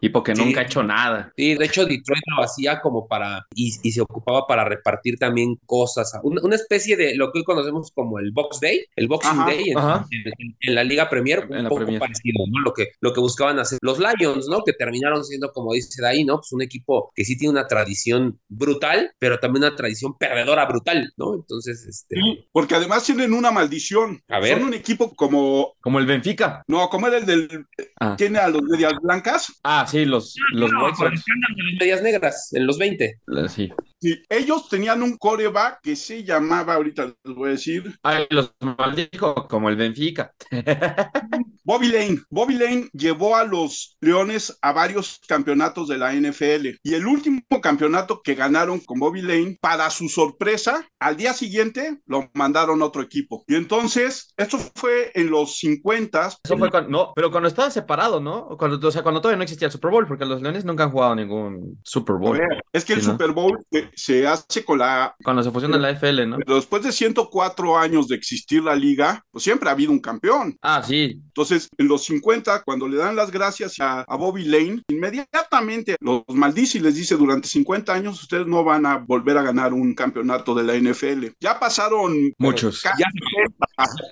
Y porque Sí. nunca ha hecho nada. Sí, de hecho Detroit lo hacía como para, y, y se ocupaba para repartir también cosas, una, una especie de lo que hoy conocemos como el Box Day, el Boxing Ajá, Day en, ajá. en- en la Liga Premier, un En la poco Premier. parecido, ¿no? Lo que, lo que buscaban hacer los Lions, ¿no? Que terminaron siendo, como dice de ahí, ¿no? Pues un equipo que sí tiene una tradición brutal, pero también una tradición perdedora brutal, ¿no? Entonces, este, Porque además tienen una maldición. A ver. Son un equipo como, Como el Benfica. no, como era el del, Ah, tiene a los medias blancas. ah sí, los, los no, White Sox. de las medias negras en los 20. Sí. Sí, ellos tenían un coreback que se llamaba, ahorita les voy a decir, Ay, los maldijo como el Benfica. Bobby Lane. Bobby Lane llevó a los Leones a varios campeonatos de la NFL y el último campeonato que ganaron con Bobby Lane, para su sorpresa, al día siguiente lo mandaron a otro equipo. Y entonces, esto fue en los 50 Eso fue cuando, no, pero cuando estaba separado, ¿no? Cuando, o sea, cuando todavía no existía el Super Bowl, porque los Leones nunca han jugado ningún Super Bowl. Es que el. Super Bowl eh, se hace con la... Cuando se fusiona la FL, ¿no? Pero después de 104 años de existir la liga, pues siempre ha habido un campeón. Ah, sí. Entonces, en los 50, cuando le dan las gracias a, a Bobby Lane, inmediatamente los maldice y les dice, durante 50 años ustedes no van a volver a ganar un campeonato de la NFL. Ya pasaron... Muchos. Ya,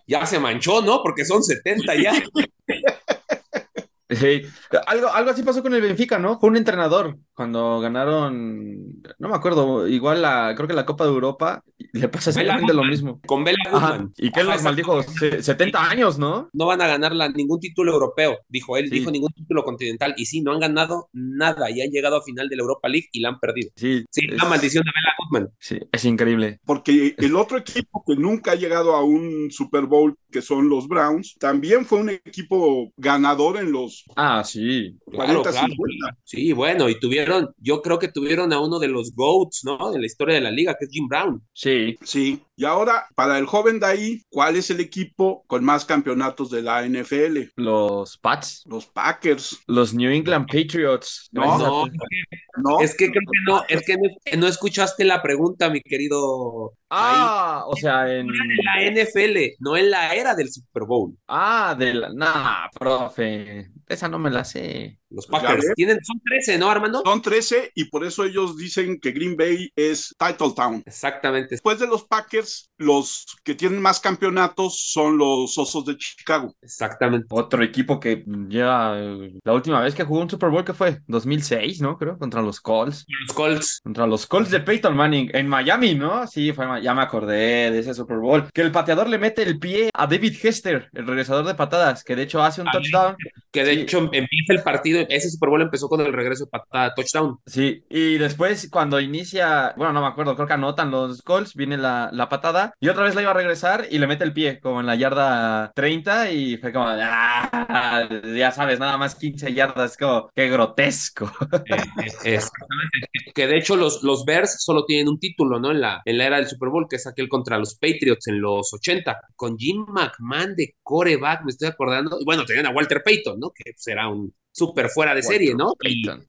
ya se manchó, ¿no? Porque son 70 ya. Sí. Algo, algo así pasó con el Benfica, ¿no? Fue un entrenador cuando ganaron, no me acuerdo, igual la, creo que la Copa de Europa, le pasa exactamente lo mismo. Con Bela Guzmán. ¿Y qué los maldijo? 70 años, ¿no? No van a ganar ningún título europeo, dijo él, dijo ningún título continental. Y sí, no han ganado nada y han llegado a final de la Europa League y la han perdido. Sí. Sí, la maldición de Bela Guzmán. Sí, es increíble. Porque el otro equipo que nunca ha llegado a un Super Bowl, que son los Browns, también fue un equipo ganador en los ah, sí. 40, claro, 50. Sí, bueno, y tuvieron, yo creo que tuvieron a uno de los GOATs, ¿no? De la historia de la liga, que es Jim Brown. Sí. Sí. Y ahora, para el joven de ahí, ¿cuál es el equipo con más campeonatos de la NFL? Los Pats. Los Packers. Los New England Patriots. No, no, no. Es que creo que no, es que no, escuchaste la pregunta, mi querido. Ah, o sea, en... la NFL, no en la era del Super Bowl. Ah, de la... Nah, profe, esa no me la sé. Los Packers tienen, son 13, ¿no, Armando? Son 13 y por eso ellos dicen que Green Bay es Title Town. Exactamente. Después de los Packers, los que tienen más campeonatos son los Osos de Chicago. Exactamente. Otro equipo que ya la última vez que jugó un Super Bowl que fue 2006, ¿no? Creo, contra los Colts. Los Colts. Contra los Colts de Peyton Manning en Miami, ¿no? Sí, fue, ya me acordé de ese Super Bowl. Que el pateador le mete el pie a David Hester, el regresador de patadas, que de hecho hace un touchdown. Que de hecho empieza el partido, ese Super Bowl empezó con el regreso de patada, touchdown. Sí, y después cuando inicia, bueno, no me acuerdo, creo que anotan los Colts, viene la, la patada y otra vez la iba a regresar y le mete el pie como en la yarda 30 y fue como, ah, ya sabes, nada más 15 yardas, como, qué grotesco. Eh, exactamente. Que de hecho los, los Bears solo tienen un título, ¿no? En la, en la era del Super Bowl, que es aquel contra los Patriots en los 80, con Jim McMahon de coreback, me estoy acordando. Y bueno, tenían a Walter Payton, ¿no? Que pues, era un súper fuera de serie, ¿no?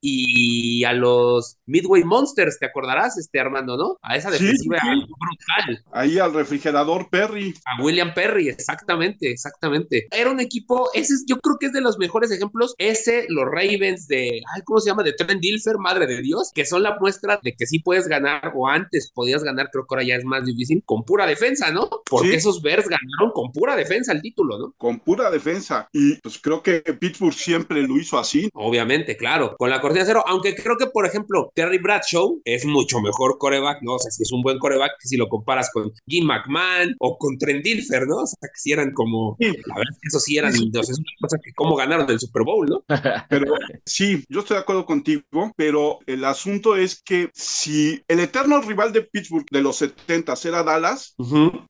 Y, a los Midway Monsters, ¿te acordarás, este Armando, no? A esa defensiva brutal. Ahí al refrigerador Perry. A William Perry, exactamente, exactamente. Era un equipo, ese es, yo creo que es de los mejores ejemplos. Ese, los Ravens de, ay, ¿cómo se llama? De Trent Dilfer, madre de Dios, que son la muestra de que sí puedes ganar, o antes podías ganar, creo que ahora ya es más difícil, con pura defensa, ¿no? Porque esos Bears ganaron con pura defensa el título, ¿no? Con pura defensa. Y pues creo que Pittsburgh siempre lo hizo así. Obviamente, claro, con la cortina cero, aunque creo que, por ejemplo, Terry Bradshaw es mucho mejor coreback, ¿no? O sea, si es un buen coreback, si lo comparas con Jim McMahon o con Trent Dilfer, ¿no? O sea, que si eran como, la verdad es que eso sí eran, entonces es una cosa que cómo ganaron el Super Bowl, ¿no? Pero sí, yo estoy de acuerdo contigo, pero el asunto es que si el eterno rival de Pittsburgh de los 70 era Dallas,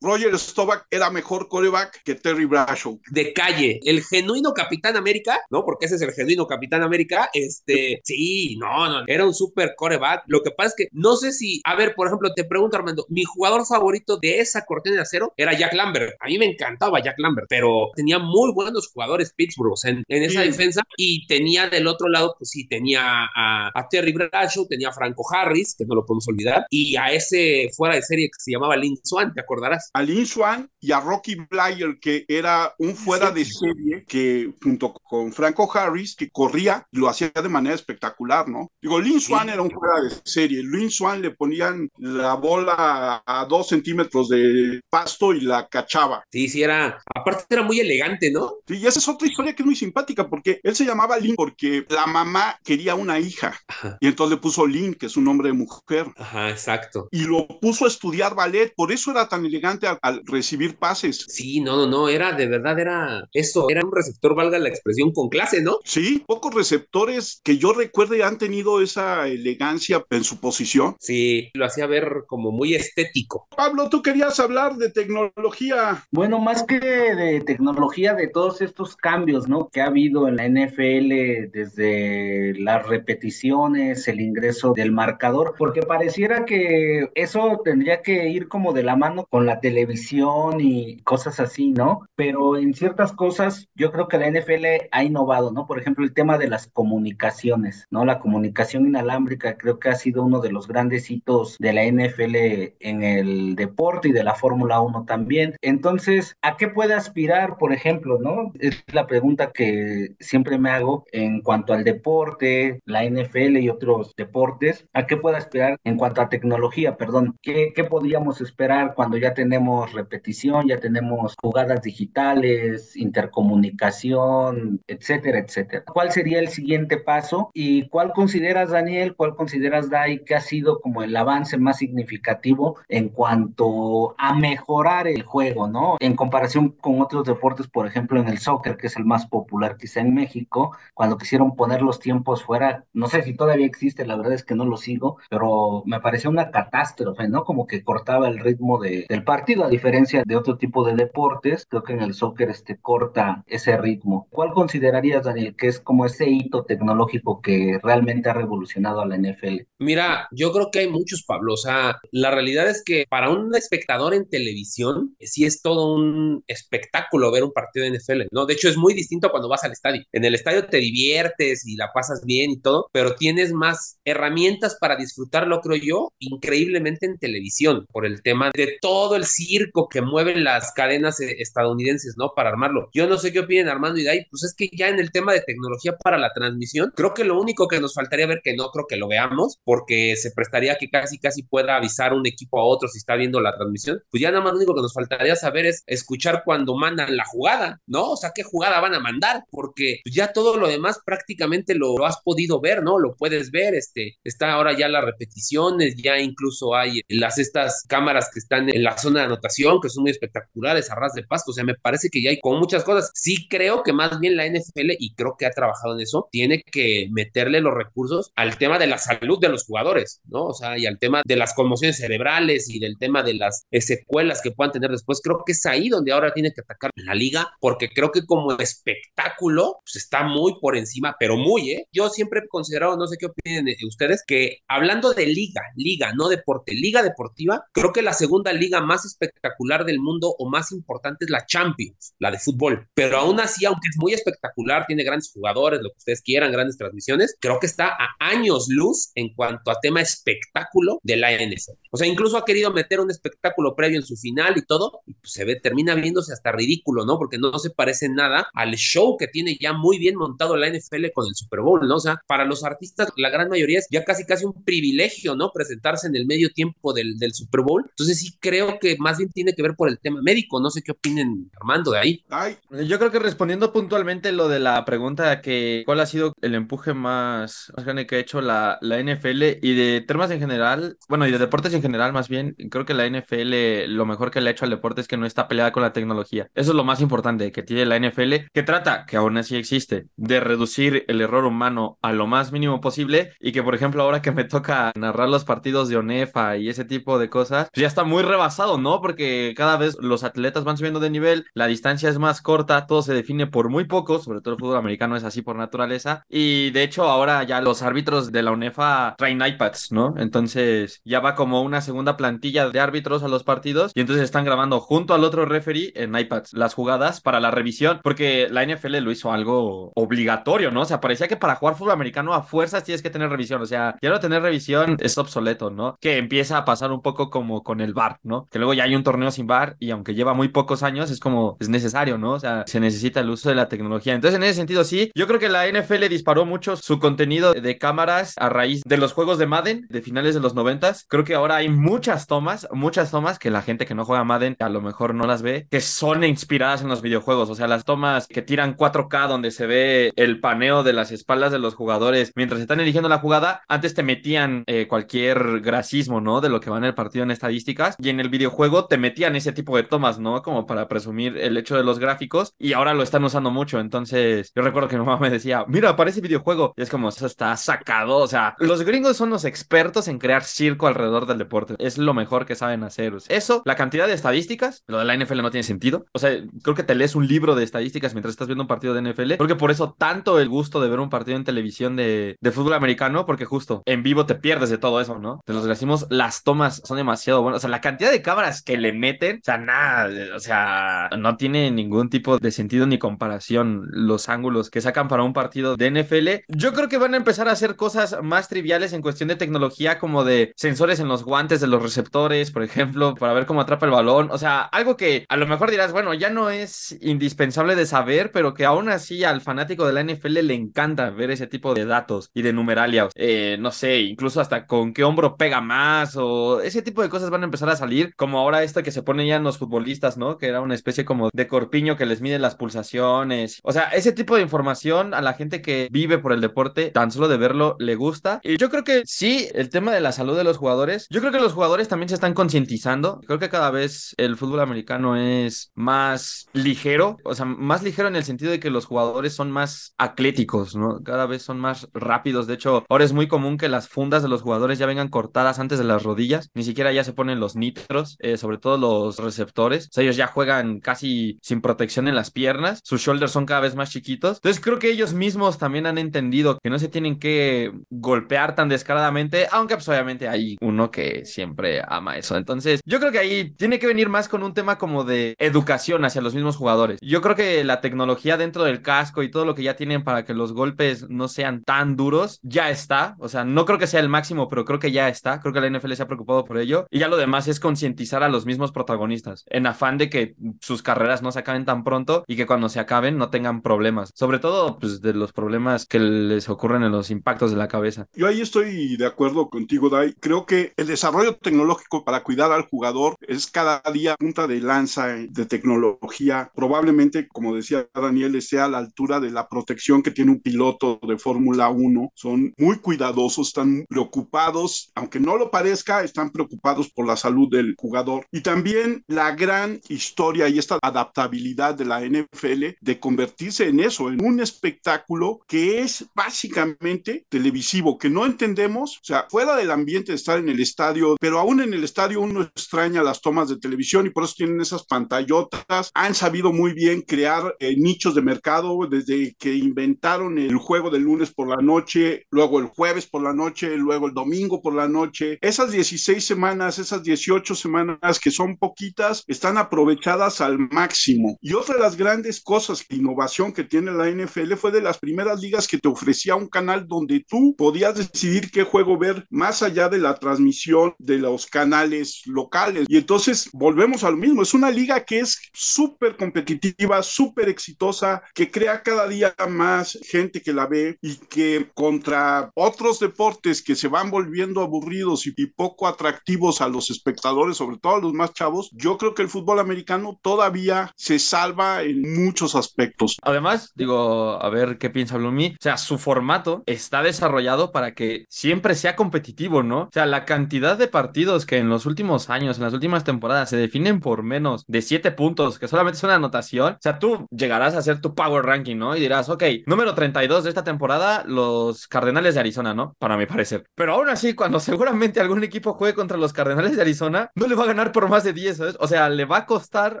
Roger Staubach era mejor coreback que Terry Bradshaw. De calle, el genuino Capitán América, ¿no? Porque ese es el genuino Capitán América, este, sí, no, no, era un super coreback. Lo que pasa es que no sé si, a ver, por ejemplo, te pregunto, Armando, mi jugador favorito de esa cortina de acero era Jack Lambert. A mí me encantaba Jack Lambert, pero tenía muy buenos jugadores Pittsburgh en, en esa defensa y tenía del otro lado, pues sí, tenía a, Terry Bradshaw, tenía a Franco Harris, que no lo podemos olvidar, y a ese fuera de serie que se llamaba Lin Swan, ¿te acordarás? A Lin Swan y a Rocky Blyer, que era un fuera de serie que junto con Franco Harris, que corría y lo hacía de manera espectacular, ¿no? Digo, Lin Swan era un fuera de serie. Lin Swan le ponían la bola a dos centímetros de pasto y la cachaba. Sí, sí, era. Aparte, era muy elegante, ¿no? Sí, y esa es otra historia que es muy simpática porque él se llamaba Lin porque la mamá quería una hija y entonces le puso Lin, que es un nombre de mujer. Ajá, exacto. Y lo puso a estudiar ballet, por eso era tan elegante al, al recibir pases. Sí, no, no, no, era de verdad, era eso, era un receptor, valga la expresión, con clase, ¿no? Sí, pocos receptores que yo recuerde han tenido esa elegancia en su posición. Sí, lo hacía ver como muy estético. Pablo, tú querías hablar de tecnología. Bueno, más que de tecnología, de todos estos cambios, ¿no? Que ha habido en la NFL desde las repeticiones, el ingreso del marcador, porque pareciera que eso tendría que ir como de la mano con la televisión y cosas así, ¿no? Pero en ciertas cosas yo creo que la NFL ha innovado, ¿no? Por ejemplo, el tema de las comunicaciones, ¿no? La comunicación inalámbrica creo que ha sido uno de los grandes hitos de la NFL en el deporte y de la Fórmula 1 también. Entonces, ¿a qué puede aspirar, por ejemplo, no? Es la pregunta que siempre me hago en cuanto al deporte, la NFL y otros deportes. ¿A qué puede aspirar en cuanto a tecnología, perdón? ¿Qué, qué podríamos esperar cuando ya tenemos repetición, ya tenemos jugadas digitales, intercomunicación, etcétera, etcétera? ¿Cuál sería el siguiente paso? ¿Y cuál consideras, Daniel, cuál consideras, Dai, que ha sido como el avance más significativo en cuanto a mejorar el juego, ¿no? En comparación con otros deportes, por ejemplo, en el soccer, que es el más popular quizá en México, cuando quisieron poner los tiempos fuera, no sé si todavía existe, la verdad es que no lo sigo, pero me pareció una catástrofe, ¿no? Como que cortaba el ritmo de, del partido, a diferencia de otro tipo de deportes, creo que en el soccer este corta ese ritmo. ¿Cuál considerarías, Daniel, que es como ese hito tecnológico que realmente ha revolucionado a la NFL? Mira, yo creo que hay muchos, Pablo. O sea, la realidad es que para un espectador en televisión, sí es todo un espectáculo ver un partido de NFL, ¿no? De hecho, es muy distinto cuando vas al estadio. En el estadio te diviertes y la pasas bien y todo, pero tienes más herramientas para disfrutarlo, creo yo, increíblemente en televisión, por el tema de todo el circo que mueven las cadenas eh, estadounidenses, ¿no? Para armarlo. Yo no sé qué opinen Armando y Dai, pues es que ya en el tema de tecnología para la transmisión, creo que lo único que nos faltaría ver, que no creo que lo veamos, porque se prestaría que casi casi pueda avisar un equipo a otro si está viendo la transmisión, pues ya nada más lo único que nos faltaría saber es escuchar cuando mandan la jugada, ¿no? O sea, qué jugada van a mandar, porque ya todo lo demás prácticamente lo, lo, has podido ver, ¿no? Lo puedes ver, este, está ahora ya las repeticiones, ya incluso hay las estas cámaras que están en la zona de anotación, que son muy espectaculares, a ras de pasto, o sea, me parece que ya hay con muchas cosas. Sí creo que más bien la NFL, y creo que ha trabajado en eso, tiene que meterle los recursos al tema de la salud de los jugadores, ¿no? O sea, y al tema de las conmociones cerebrales y del tema de las secuelas que puedan tener después. Creo que es ahí donde ahora tiene que atacar la liga, porque creo que como espectáculo pues está muy por encima, pero muy, ¿eh? Yo siempre he considerado, no sé qué opinen ustedes, que hablando de liga, liga, no deporte, liga deportiva, creo que la segunda liga más espectacular del mundo o más importante es la Champions, la de fútbol. Pero aún así, aunque es muy espectacular, tiene grandes jugadores, lo que ustedes quieran, grandes transmisiones, creo que está a años luz en cuanto a tema espectáculo de la NFL. O sea, incluso ha querido meter un espectáculo previo en su final y todo, y pues se ve, termina viéndose hasta ridículo, ¿no? Porque no se parece nada al show que tiene ya muy bien montado la NFL con el Super Bowl, ¿no? O sea, para los artistas, la gran mayoría es ya casi casi un privilegio, ¿no? Presentarse en el medio tiempo del, del Super Bowl. Entonces sí creo que más bien tiene que ver por el tema médico. No sé qué opinen, Armando, de ahí. Ay, Yo creo que respondiendo puntualmente lo de la pregunta que cuál ha sido el empuje más, más grande que ha hecho la, la NFL y de temas en general, bueno, y de deportes en general más bien, creo que la NFL lo mejor que le ha hecho al deporte es que no está peleada con la tecnología. Eso es lo más importante que tiene la NFL, que trata, que aún así existe, de reducir el error humano a lo más mínimo posible y que, por ejemplo, ahora que me toca narrar los partidos de ONEFA y ese tipo de cosas, pues ya está muy rebasado, ¿no? Porque cada vez los atletas van subiendo de nivel, la distancia es más corta, todo se define por muy poco, sobre todo el fútbol americano así por naturaleza, y de hecho ahora ya los árbitros de la UNEFA traen iPads, ¿no? Entonces ya va como una segunda plantilla de árbitros a los partidos y entonces están grabando junto al otro referee en iPads las jugadas para la revisión, porque la NFL lo hizo algo obligatorio, ¿no? O sea, parecía que para jugar fútbol americano a fuerzas tienes que tener revisión, o sea, ya no tener revisión es obsoleto, ¿no? Que empieza a pasar un poco como con el VAR, ¿no? Que luego ya hay un torneo sin VAR y aunque lleva muy pocos años es como es necesario, ¿no? O sea, se necesita el uso de la tecnología. Entonces, en ese sentido sí, yo creo que la NFL disparó mucho su contenido de cámaras a raíz de los juegos de Madden de finales de los noventas. Creo que ahora hay muchas tomas, muchas tomas que la gente que no juega Madden a lo mejor no las ve, que son inspiradas en los videojuegos, o sea, las tomas que tiran 4K donde se ve el paneo de las espaldas de los jugadores mientras están eligiendo la jugada, antes te metían eh, cualquier grasismo, ¿no? De lo que va en el partido en estadísticas y en el videojuego te metían ese tipo de tomas, ¿no? Como para presumir el hecho de los gráficos y ahora lo están usando mucho, entonces yo recuerdo que mi mamá me decía, mira, aparece videojuego y es como, eso está sacado, o sea, los gringos son los expertos en crear circo alrededor del deporte, es lo mejor que saben hacer. Eso, la cantidad de estadísticas, lo de la NFL no tiene sentido, o sea, creo que te lees un libro de estadísticas mientras estás viendo un partido de NFL, creo que por eso tanto el gusto de ver un partido en televisión de, de fútbol americano, porque justo en vivo te pierdes de todo eso, ¿no? Te los decimos, las tomas son demasiado buenas, o sea, la cantidad de cámaras que le meten, o sea, nada, o sea, no tiene ningún tipo de sentido ni comparación los ángulos que sacan para un partido de NFL. Yo creo que van a empezar a hacer cosas más triviales en cuestión de tecnología, como de sensores en los guantes de los receptores, por ejemplo, para ver cómo atrapa el balón. O sea, algo que a lo mejor dirás, bueno, ya no es indispensable de saber, pero que aún así al fanático de la NFL le encanta ver ese tipo de datos y de numeralia. Eh, no sé, incluso hasta con qué hombro pega más o ese tipo de cosas van a empezar a salir, como ahora esta que se pone ya en los futbolistas, ¿no? Que era una especie como de corpiño que les mide las pulsaciones. O sea, ese tipo de información a la gente que vive por el deporte, tan solo de verlo, le gusta. Y yo creo que sí, el tema de la salud de los jugadores, yo creo que los jugadores también se están concientizando. Creo que cada vez el fútbol americano es más ligero, o sea, más ligero en el sentido de que los jugadores son más atléticos, ¿no? Cada vez son más rápidos. De hecho, ahora es muy común que las fundas de los jugadores ya vengan cortadas antes de las rodillas, ni siquiera ya se ponen los nitros, eh, sobre todo los receptores. O sea, ellos ya juegan casi sin protección en las piernas, sus shoulders son cada vez más chiquitos. Entonces creo que ellos mismos también han entendido que no se tienen que golpear tan descaradamente, aunque pues obviamente hay uno que siempre ama eso. Entonces yo creo que ahí tiene que venir más con un tema como de educación hacia los mismos jugadores. Yo creo que la tecnología dentro del casco y todo lo que ya tienen para que los golpes no sean tan duros, ya está. O sea, no creo que sea el máximo, pero creo que ya está. Creo que la NFL se ha preocupado por ello. Y ya lo demás es concientizar a los mismos protagonistas, en afán de que sus carreras no se acaben tan pronto y que cuando se acaben no tengan problemas. Sobre todo, pues, de los problemas que les ocurren en los impactos de la cabeza. Yo ahí estoy de acuerdo contigo, Dai. Creo que el desarrollo tecnológico para cuidar al jugador es cada día punta de lanza de tecnología. Probablemente, como decía Daniel, sea a la altura de la protección que tiene un piloto de Fórmula 1. Son muy cuidadosos, están preocupados, aunque no lo parezca, están preocupados por la salud del jugador. Y también la gran historia y esta adaptabilidad de la NFL de convertirse en eso, en un espectáculo que es básicamente televisivo, que no entendemos, o sea, fuera del ambiente de estar en el estadio, pero aún en el estadio uno extraña las tomas de televisión y por eso tienen esas pantallotas. Han sabido muy bien crear eh, nichos de mercado desde que inventaron el juego del lunes por la noche, luego el jueves por la noche, luego el domingo por la noche. Esas 16 semanas, esas 18 semanas que son poquitas, están aprovechadas al máximo. Y otra de las grandes cosas, innovación que tiene la NFL fue de las primeras ligas que te ofrecía un canal donde tú podías decidir qué juego ver más allá de la transmisión de los canales locales. Y entonces volvemos a lo mismo, es una liga que es súper competitiva, súper exitosa, que crea cada día más gente que la ve y que contra otros deportes que se van volviendo aburridos y, y poco atractivos a los espectadores, sobre todo a los más chavos, yo creo que el fútbol americano todavía se salva en muchos aspectos. Además, digo, a ver qué piensa Blumi. O sea, su formato está desarrollado para que siempre sea competitivo, ¿no? O sea, la cantidad de partidos que en los últimos años, en las últimas temporadas, se definen por menos de 7 puntos, que solamente es una anotación. O sea, tú llegarás a hacer tu power ranking, ¿no? Y dirás, ok, número 32 de esta temporada, los Cardenales de Arizona, ¿no? Para mi parecer. Pero aún así, cuando seguramente algún equipo juegue contra los Cardenales de Arizona, no le va a ganar por más de 10, ¿sabes? O sea, le va a costar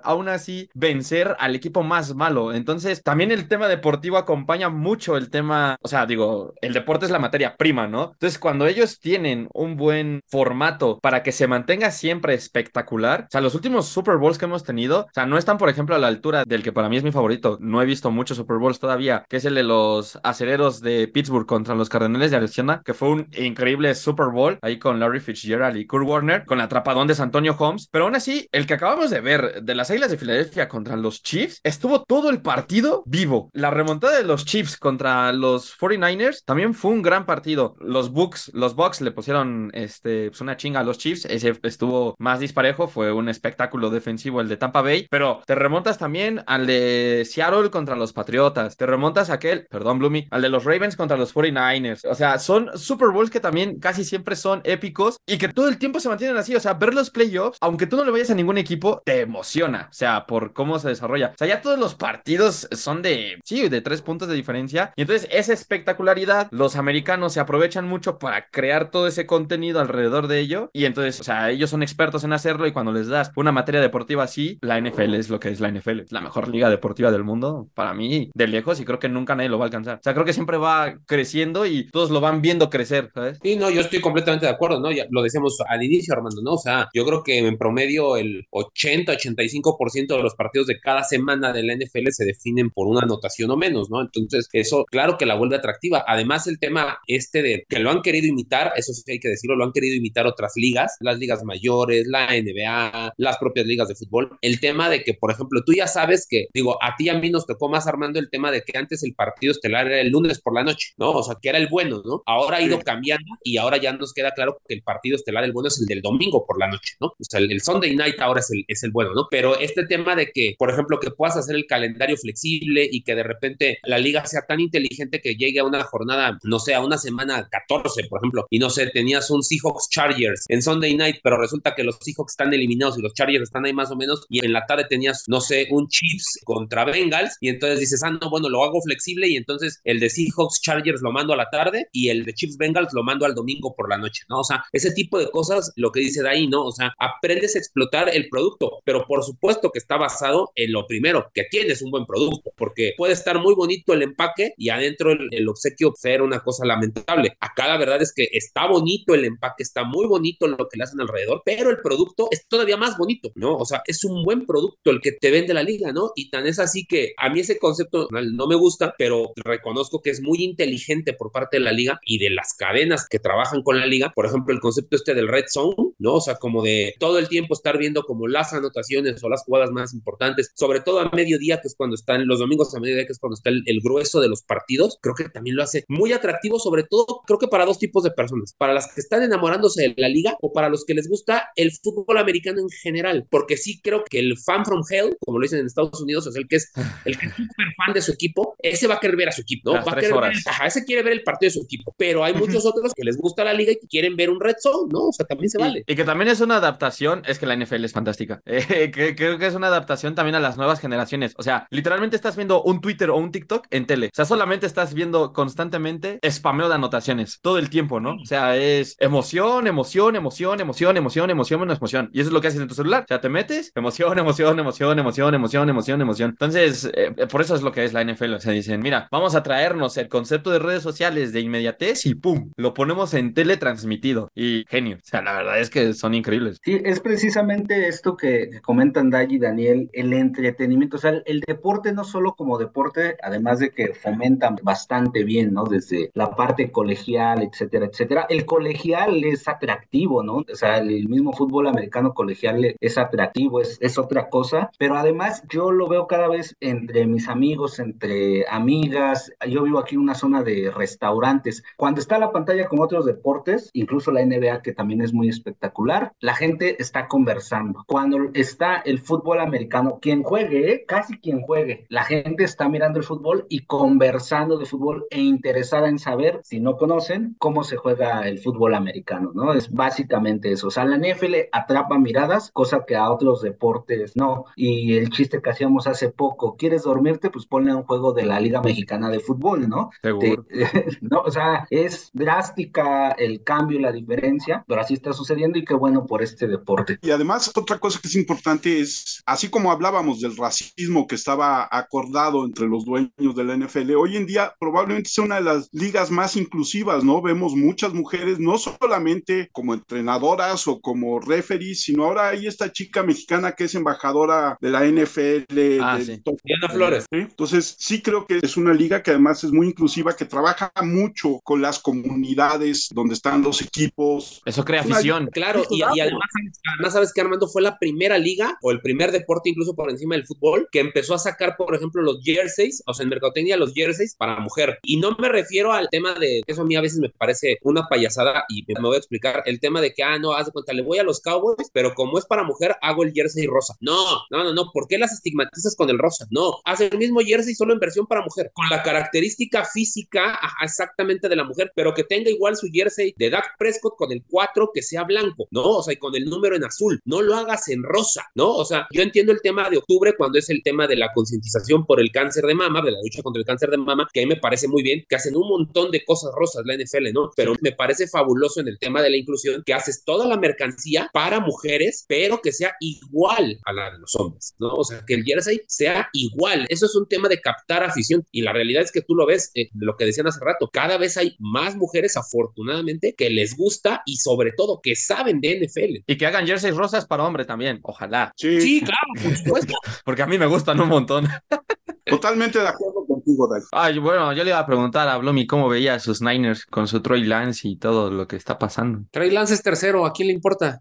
aún así vencer al equipo más malo. Entonces, también el tema deportivo acompaña mucho el tema, o sea, digo, el deporte es la materia prima, ¿no? Entonces, cuando ellos tienen un buen formato para que se mantenga siempre espectacular, o sea, los últimos Super Bowls que hemos tenido, o sea, no están, por ejemplo, a la altura del que para mí es mi favorito. No he visto muchos Super Bowls todavía, que es el de los acereros de Pittsburgh contra los Cardenales de Arizona, que fue un increíble Super Bowl ahí con Larry Fitzgerald y Kurt Warner, con la atrapadón de Antonio Holmes. Pero aún así, el que acabamos de ver de las Águilas de Filadelfia contra los Chiefs, estuvo todo el partido vivo. La remontada de los Chiefs contra los 49ers también fue un gran partido. Los Bucks, los Bucks le pusieron este, pues una chinga a los Chiefs. Ese estuvo más disparejo, fue un espectáculo defensivo el de Tampa Bay. Pero te remontas también al de Seattle contra los Patriotas. Te remontas a aquel, perdón, Bloomy, al de los Ravens contra los 49ers. O sea, son Super Bowls que también casi siempre son épicos y que todo el tiempo se mantienen así. O sea, ver los playoffs, aunque tú no le vayas a ningún equipo, te emociona. O sea, por cómo se desarrolla. O sea, ya todos los partidos son de, sí, de tres puntos de diferencia. Y entonces esa espectacularidad, los americanos se aprovechan mucho para crear todo ese contenido alrededor de ello. Y entonces, o sea, ellos son expertos en hacerlo y cuando les das una materia deportiva así, la NFL es lo que es la NFL. Es la mejor liga deportiva del mundo para mí, de lejos, y creo que nunca nadie lo va a alcanzar. O sea, creo que siempre va creciendo y todos lo van viendo crecer, ¿sabes? Sí, no, yo estoy completamente de acuerdo, ¿no? Ya lo decíamos al inicio, Armando, ¿no? O sea, yo creo que en promedio el 80-85% de los partidos de cada semana de la NFL se definen por una anotación o menos, ¿no? Entonces, eso, claro que la vuelve atractiva. Además, el tema este de que lo han querido imitar, eso sí hay que decirlo, lo han querido imitar otras ligas, las ligas mayores, la NBA, las propias ligas de fútbol. El tema de que, por ejemplo, tú ya sabes que, digo, a ti y a mí nos tocó más Armando el tema de que antes el partido estelar era el lunes por la noche, ¿no? O sea, que era el bueno, ¿no? Ahora ha ido cambiando y ahora ya nos queda claro que el partido estelar, el bueno, es el del domingo por la noche, ¿no? O sea, el, el Sunday night ahora es el, es el bueno, ¿no? Pero este tema de que, por ejemplo, que puedas hacer el calendario flexible y que de repente repente la liga sea tan inteligente que llegue a una jornada, no sé, a una semana 14, por ejemplo, y no sé, tenías un Seahawks Chargers en Sunday night, pero resulta que los Seahawks están eliminados y los Chargers están ahí más o menos, y en la tarde tenías, no sé, un Chiefs contra Bengals, y entonces dices, ah, no, bueno, lo hago flexible, y entonces el de Seahawks Chargers lo mando a la tarde y el de Chiefs Bengals lo mando al domingo por la noche, ¿no? O sea, ese tipo de cosas, lo que dice de ahí, ¿no? O sea, aprendes a explotar el producto, pero por supuesto que está basado en lo primero, que tienes un buen producto, porque puede estar muy bonito el empaque y adentro el, obsequio ser una cosa lamentable. Acá la verdad es que está bonito el empaque, está muy bonito lo que le hacen alrededor, pero el producto es todavía más bonito, ¿no? O sea, es un buen producto el que te vende la liga, ¿no? Y tan es así que a mí ese concepto no me gusta, pero reconozco que es muy inteligente por parte de la liga y de las cadenas que trabajan con la liga. Por ejemplo, el concepto este del red zone, ¿no? O sea, como de todo el tiempo estar viendo como las anotaciones o las jugadas más importantes, sobre todo a mediodía, que es cuando están los domingos a mediodía, que es cuando está el, el grueso de los partidos, creo que también lo hace muy atractivo, sobre todo creo que para dos tipos de personas, para las que están enamorándose de la liga o para los que les gusta el fútbol americano en general, porque sí creo que el fan from hell, como lo dicen en Estados Unidos, es el que es el que es súper fan de su equipo, ese va a querer ver a su equipo, ¿no? va a querer ver, ajá, ese quiere ver el partido de su equipo, pero hay muchos otros que les gusta la liga y que quieren ver un red zone, ¿no? O sea, también se vale. Y, que también es una adaptación, es que la NFL es fantástica, eh, que, creo que es una adaptación también a las nuevas generaciones, o sea, literalmente estás viendo un Twitter o un TikTok en tele, o sea, solamente estás viendo constantemente spameo de anotaciones, todo el tiempo, ¿no? O sea, es emoción, emoción, emoción, emoción, emoción, emoción, menos emoción, y eso es lo que haces en tu celular, o sea, te metes, emoción, emoción, emoción, emoción, emoción, emoción, emoción, entonces, eh, por eso es lo que es la NFL, o sea, dicen, mira, vamos a traernos el concepto de redes sociales de inmediatez y ¡pum! Lo ponemos en teletransmitido y genio. O sea, la verdad es que son increíbles. Sí, es precisamente esto que, comentan Day y Daniel, el entretenimiento. O sea, el, deporte no solo como deporte, además de que fomentan bastante bien, ¿no? Desde la parte colegial, etcétera, etcétera. El colegial es atractivo, ¿no? O sea, el mismo fútbol americano colegial es atractivo, es, es otra cosa. Pero además yo lo veo cada vez entre mis amigos, entre amigas. Yo vivo aquí en una zona de restaurantes. Cuando está la pantalla con otros deportes, incluso la NBA, que también es muy espectacular, la gente está conversando. Cuando está el fútbol americano, quien juegue, ¿eh? casi quien juegue, la gente está mirando fútbol y conversando de fútbol e interesada en saber, si no conocen, cómo se juega el fútbol americano, ¿no? Es básicamente eso. O sea, la NFL atrapa miradas, cosa que a otros deportes no. Y el chiste que hacíamos hace poco, ¿quieres dormirte? Pues ponle un juego de la Liga Mexicana de Fútbol, ¿no? Seguro. no, o sea, es drástica el cambio y la diferencia, pero así está sucediendo y qué bueno por este deporte. Y además, otra cosa que es importante es, así como hablábamos del racismo que estaba acordado entre los dueños de la NFL, hoy en día probablemente sea una de las ligas más inclusivas, ¿no? Vemos muchas mujeres, no solamente como entrenadoras o como referees, sino ahora hay esta chica mexicana que es embajadora de la NFL. Ah, sí. Diana Flores. Entonces, sí creo que es una liga que además es muy inclusiva, que trabaja mucho con las comunidades donde están los equipos. Eso crea afición. Claro, y, además, además, sabes que Armando fue la primera liga o el primer deporte incluso por encima del fútbol que empezó a sacar, por ejemplo, los jerseys, o sea, en mercadotecnia los jerseys para mujer. Y no me refiero al tema de, eso a mí a veces me parece una payasada y me voy a explicar, el tema de que, ah, no, haz de cuenta, le voy a los Cowboys, pero como es para mujer, hago el jersey rosa. No, no, no, no, ¿por qué las estigmatizas con el rosa? No, haz el mismo jersey solo en versión para mujer, con la característica física exactamente de la mujer, pero que tenga igual su jersey de Dak Prescott con el 4 que sea blanco, ¿no? O sea, y con el número en azul, no lo hagas en rosa, ¿no? O sea, yo entiendo el tema de octubre cuando es el tema de la concientización por el cáncer de mama, de la lucha contra el cáncer de mama, que a mí me parece muy bien, que hacen un montón de cosas rosas la NFL, ¿no? Pero me parece fabuloso en el tema de la inclusión que haces toda la mercancía para mujeres, pero que sea igual a la de los hombres, ¿no? O sea, que el jersey sea igual. Eso es un tema de captar afición y la realidad es que tú lo ves, eh, lo que decían hace rato, cada vez hay más mujeres afortunadamente que les gusta y sobre todo que saben de NFL. Y que hagan jerseys rosas para hombre también, ojalá. Sí, claro, por supuesto. Porque a mí me gustan un montón. Totalmente de acuerdo contigo, Dai. Ay, bueno, yo le iba a preguntar a Blomi cómo veía a sus Niners con su Troy Lance y todo lo que está pasando. Troy Lance es tercero, ¿a quién le importa?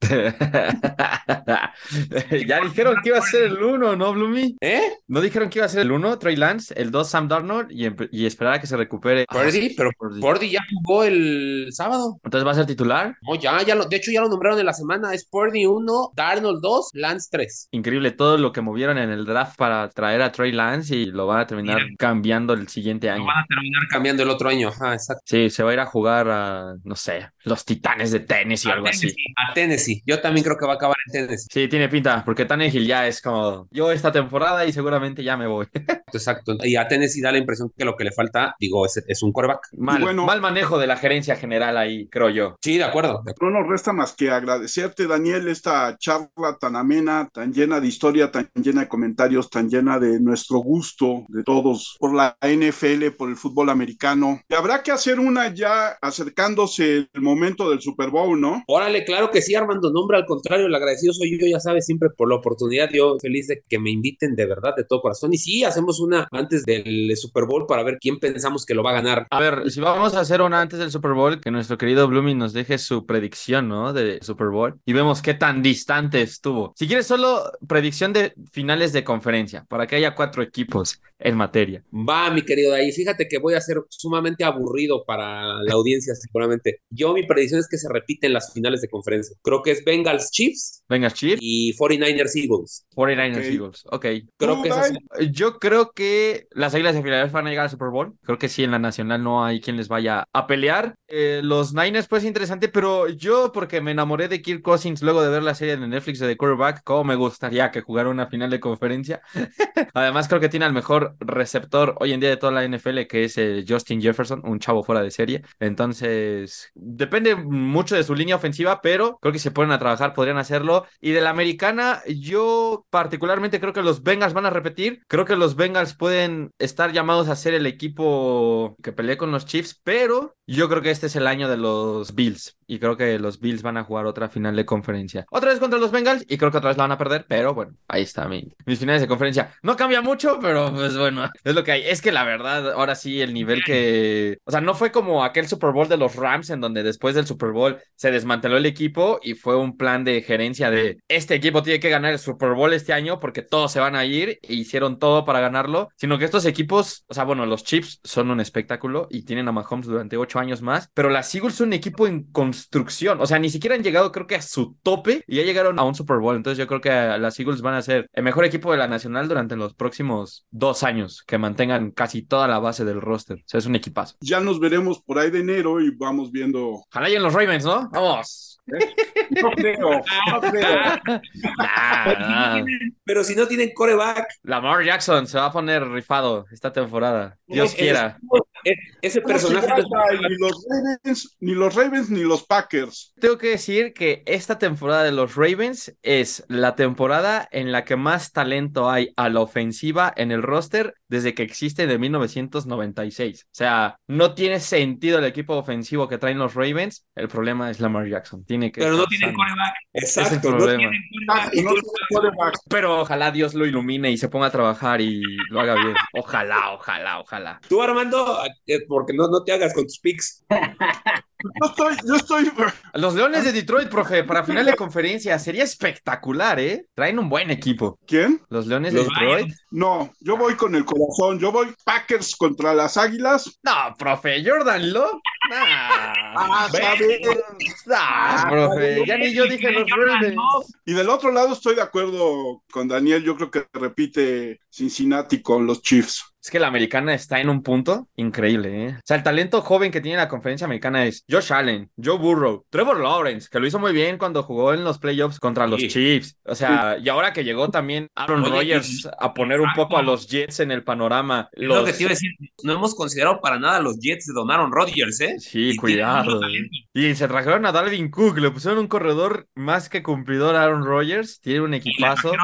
ya dijeron que iba a ser el uno, ¿no, Blumi? ¿Eh? ¿No dijeron que iba a ser el uno, Troy Lance, el dos, Sam Darnold y, y esperar a que se recupere? Purdy, pero Purdy ya jugó el sábado. ¿Entonces va a ser titular? No, ya, ya lo, de hecho ya lo nombraron en la semana, es Purdy 1, Darnold 2, Lance 3. Increíble todo lo que movieron en el draft para traer a Troy Lance y lo van a terminar cambiando cambiando el siguiente año. Lo van a terminar cambiando el otro año. Ajá, exacto. Sí, se va a ir a jugar a, no sé, los Titanes de Tennessee o algo así. A Tennessee. Yo también creo que va a acabar en Tennessee. Sí, tiene pinta, porque Tannehill ya es como yo esta temporada y seguramente ya me voy. Exacto. Y a Tennessee da la impresión que lo que le falta, digo, es, es un coreback. Mal, bueno. mal manejo de la gerencia general ahí, creo yo. Sí, de acuerdo. de acuerdo. No nos resta más que agradecerte, Daniel, esta charla tan amena, tan llena de historia, tan llena de comentarios, tan llena de nuestro gusto de todos por la NFL, por el fútbol americano. Y habrá que hacer una ya acercándose el momento del Super Bowl, ¿no? Órale, claro que sí, Armando. Nombre al contrario, el agradecido soy yo, ya sabes, siempre por la oportunidad. Yo feliz de que me inviten de verdad, de todo corazón. Y sí, hacemos una antes del Super Bowl para ver quién pensamos que lo va a ganar. A ver, si vamos a hacer una antes del Super Bowl, que nuestro querido Blooming nos deje su predicción, ¿no? De Super Bowl y vemos qué tan distante estuvo. Si quieres, solo predicción de finales de conferencia, para que haya cuatro equipos en materia. Va, mi querido ahí. Fíjate que voy a ser sumamente aburrido para la audiencia, seguramente. Yo, mi predicción es que se repiten las finales de conferencia. Creo que es Bengals Chiefs Venga, Chiefs, y 49ers Eagles. 49ers Ok. Eagles. Ok. Creo que Dai, Yo creo que las Águilas de Filadelfia van a llegar al Super Bowl. Creo que sí, en la nacional no hay quien les vaya a pelear. Eh, los Niners, pues interesante, pero yo, porque me enamoré de Kirk Cousins luego de ver la serie de Netflix de The Quarterback, cómo me gustaría que jugara una final de conferencia. Además, creo que tiene al mejor receptor hoy en día de toda la NFL, que es eh, Justin Jefferson, un chavo fuera de serie. Entonces, depende mucho de su línea ofensiva, pero creo que se ponen a trabajar podrían hacerlo. Y de la americana, yo particularmente creo que los Bengals van a repetir. Creo que los Bengals pueden estar llamados a ser el equipo que pelee con los Chiefs, pero yo creo que este es el año de los Bills. Y creo que los Bills van a jugar otra final de conferencia. Otra vez contra los Bengals y creo que otra vez la van a perder, pero bueno, ahí está mi, mis finales de conferencia. No cambia mucho, pero pues bueno, es lo que hay. Es que la verdad, ahora sí, el nivel que... O sea, no fue como aquel Super Bowl de los Rams en donde después del Super Bowl se desmanteló el equipo y fue un plan de gerencia de este equipo tiene que ganar el Super Bowl este año porque todos se van a ir e hicieron todo para ganarlo, sino que estos equipos, o sea, bueno, los Chiefs son un espectáculo y tienen a Mahomes durante ocho años más, pero las Eagles son un equipo en construcción, o sea, ni siquiera han llegado creo que a su tope y ya llegaron a un Super Bowl, entonces yo creo que las Eagles van a ser el mejor equipo de la nacional durante los próximos dos años, que mantengan casi toda la base del roster, o sea, es un equipazo. ya nos veremos por ahí de enero y vamos viendo. Ojalá y en los Ravens, ¿no? Vamos. No creo, no creo. Nah, nah. Pero si no tienen coreback, Lamar Jackson se va a poner rifado esta temporada. Dios es- quiera. es- ese ¿Cómo se personaje? Ni los Ravens, ni los Ravens, ni los Packers. Tengo que decir que esta temporada de los Ravens es la temporada en la que más talento hay a la ofensiva en el roster desde que existe de 1996. O sea, no tiene sentido el equipo ofensivo que traen los Ravens. El problema es Lamar Jackson. Tiene que pero no tienen coreback. el Exacto, no problema. tienen Ah, coreback. Pero ojalá Dios lo ilumine y se ponga a trabajar y lo haga bien. Ojalá, ojalá, ojalá. Tú, Armando, eh, porque no, no te hagas con tus picks. Yo estoy, yo estoy. Los Leones de Detroit, profe, para final de conferencia sería espectacular, ¿eh? Traen un buen equipo. ¿Quién? Los Leones Los de Detroit. No, yo voy con el corazón. Yo voy Packers contra las Águilas. No, profe, Jordan Love. Nah. Ah, ¿sabes? Nah, profe, ya ni yo dije los Ravens. Y del otro lado estoy de acuerdo con Daniel. Yo creo que repite Cincinnati con los Chiefs. Es que la americana está en un punto increíble, ¿eh? O sea, el talento joven que tiene la conferencia americana es Josh Allen, Joe Burrow, Trevor Lawrence, que lo hizo muy bien cuando jugó en los playoffs contra los Sí. Chiefs. O sea, y ahora que llegó también Aaron Rodgers y- a poner un poco a los Jets en el panorama. Es lo que te iba a decir. No hemos considerado para nada los Jets de Don Aaron Rodgers, ¿eh? Sí, Y cuidado. Y se trajeron a Dalvin Cook, le pusieron un corredor más que cumplidor a Aaron Rodgers, tiene un Y le equipazo. a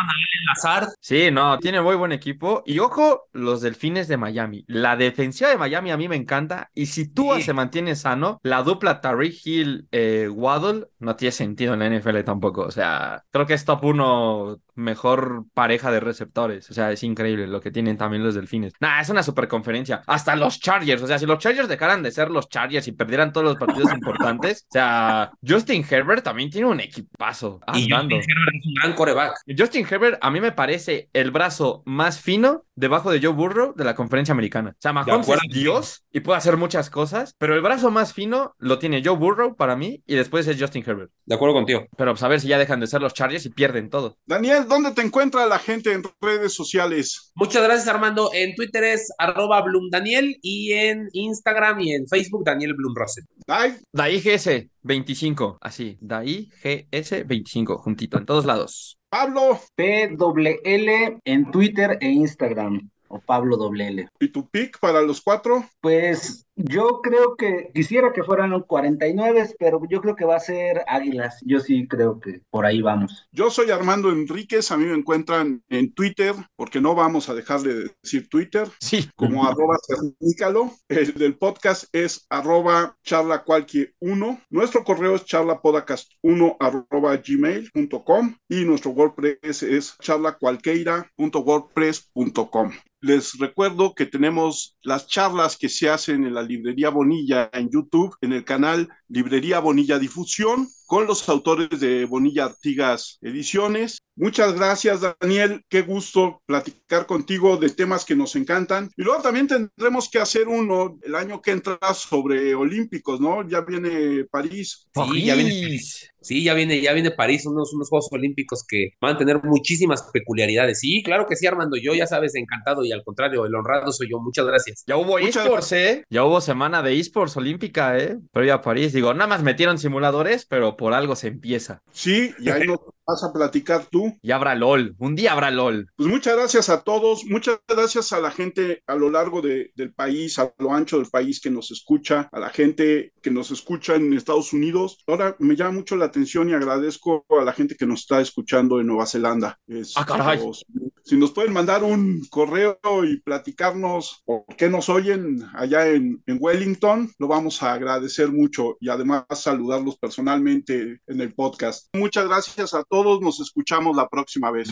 Lazard. Sí, no, tiene muy buen equipo. Y ojo, los delfines de Miami. La defensiva de Miami a mí me encanta. Y si Tua Sí. se mantiene sano, la dupla Tariq Hill eh, Waddle no tiene sentido en la NFL tampoco. O sea, creo que es top 1 mejor pareja de receptores. O sea, es increíble lo que tienen también los delfines. Nah, es una super conferencia. Hasta los Chargers. O sea, si los Chargers dejaran de ser los Chargers y perdieran todos los partidos importantes. O sea, Justin Herbert también tiene un equipazo. Y andando. Justin Herbert es un gran coreback. Justin Herbert a mí me parece el brazo más fino debajo de Joe Burrow de la conferencia americana. O sea, Mahomes acuerdo. es Dios y puede hacer muchas cosas, pero el brazo más fino lo tiene Joe Burrow para mí y después es Justin Herbert. De acuerdo contigo. Pero pues a ver si ya dejan de ser los Chargers y pierden todo. Daniel, ¿dónde te encuentra la gente en redes sociales? Muchas gracias, Armando. En Twitter es arroba Daniel y en Instagram y en Facebook Daniel Blumrosen. Dai. Dai GS 25, así. Dai GS 25, juntito, en todos lados. Pablo. PWL en Twitter e Instagram. O Pablo WL. ¿Y tu pick para los cuatro? Pues yo creo que quisiera que fueran 49, pero yo creo que va a ser Águilas. Yo sí creo que por ahí vamos. Yo soy Armando Enríquez, a mí me encuentran en Twitter, porque no vamos a dejar de decir Twitter, Sí. como arroba cernícalo. El del podcast es arroba charlacualquier1. Nuestro correo es charlapodcast1 arroba gmail.com y nuestro WordPress es charlacualqueira.wordpress.com. Les recuerdo que tenemos las charlas que se hacen en la librería Bonilla en YouTube, en el canal Librería Bonilla Difusión, con los autores de Bonilla Artigas Ediciones. Muchas gracias, Daniel. Qué gusto platicar contigo de temas que nos encantan. Y luego también tendremos que hacer uno el año que entra sobre Olímpicos, ¿no? Ya viene París. Sí, ya viene, sí, ya viene, ya viene París, unos, unos Juegos Olímpicos que van a tener muchísimas peculiaridades. Sí, claro que sí, Armando. Yo ya sabes, encantado y al contrario, el honrado soy yo. Muchas gracias. Ya hubo Muchas esports, ¿eh? Ya hubo semana de esports olímpica, ¿eh? Previa a París. Digo, nada más metieron simuladores, pero por algo se empieza. Sí, y ahí nos vas a platicar tú. Y habrá LOL. Un día habrá LOL. Pues muchas gracias a todos, muchas gracias a la gente a lo largo de- del país, a lo ancho del país que nos escucha, a la gente que nos escucha en Estados Unidos. Ahora me llama mucho la atención y agradezco a la gente que nos está escuchando en Nueva Zelanda. Es- Ah, caray. los- si nos pueden mandar un correo y platicarnos por qué nos oyen allá en, en Wellington, lo vamos a agradecer mucho y además saludarlos personalmente en el podcast. Muchas gracias a todos, nos escuchamos la próxima vez.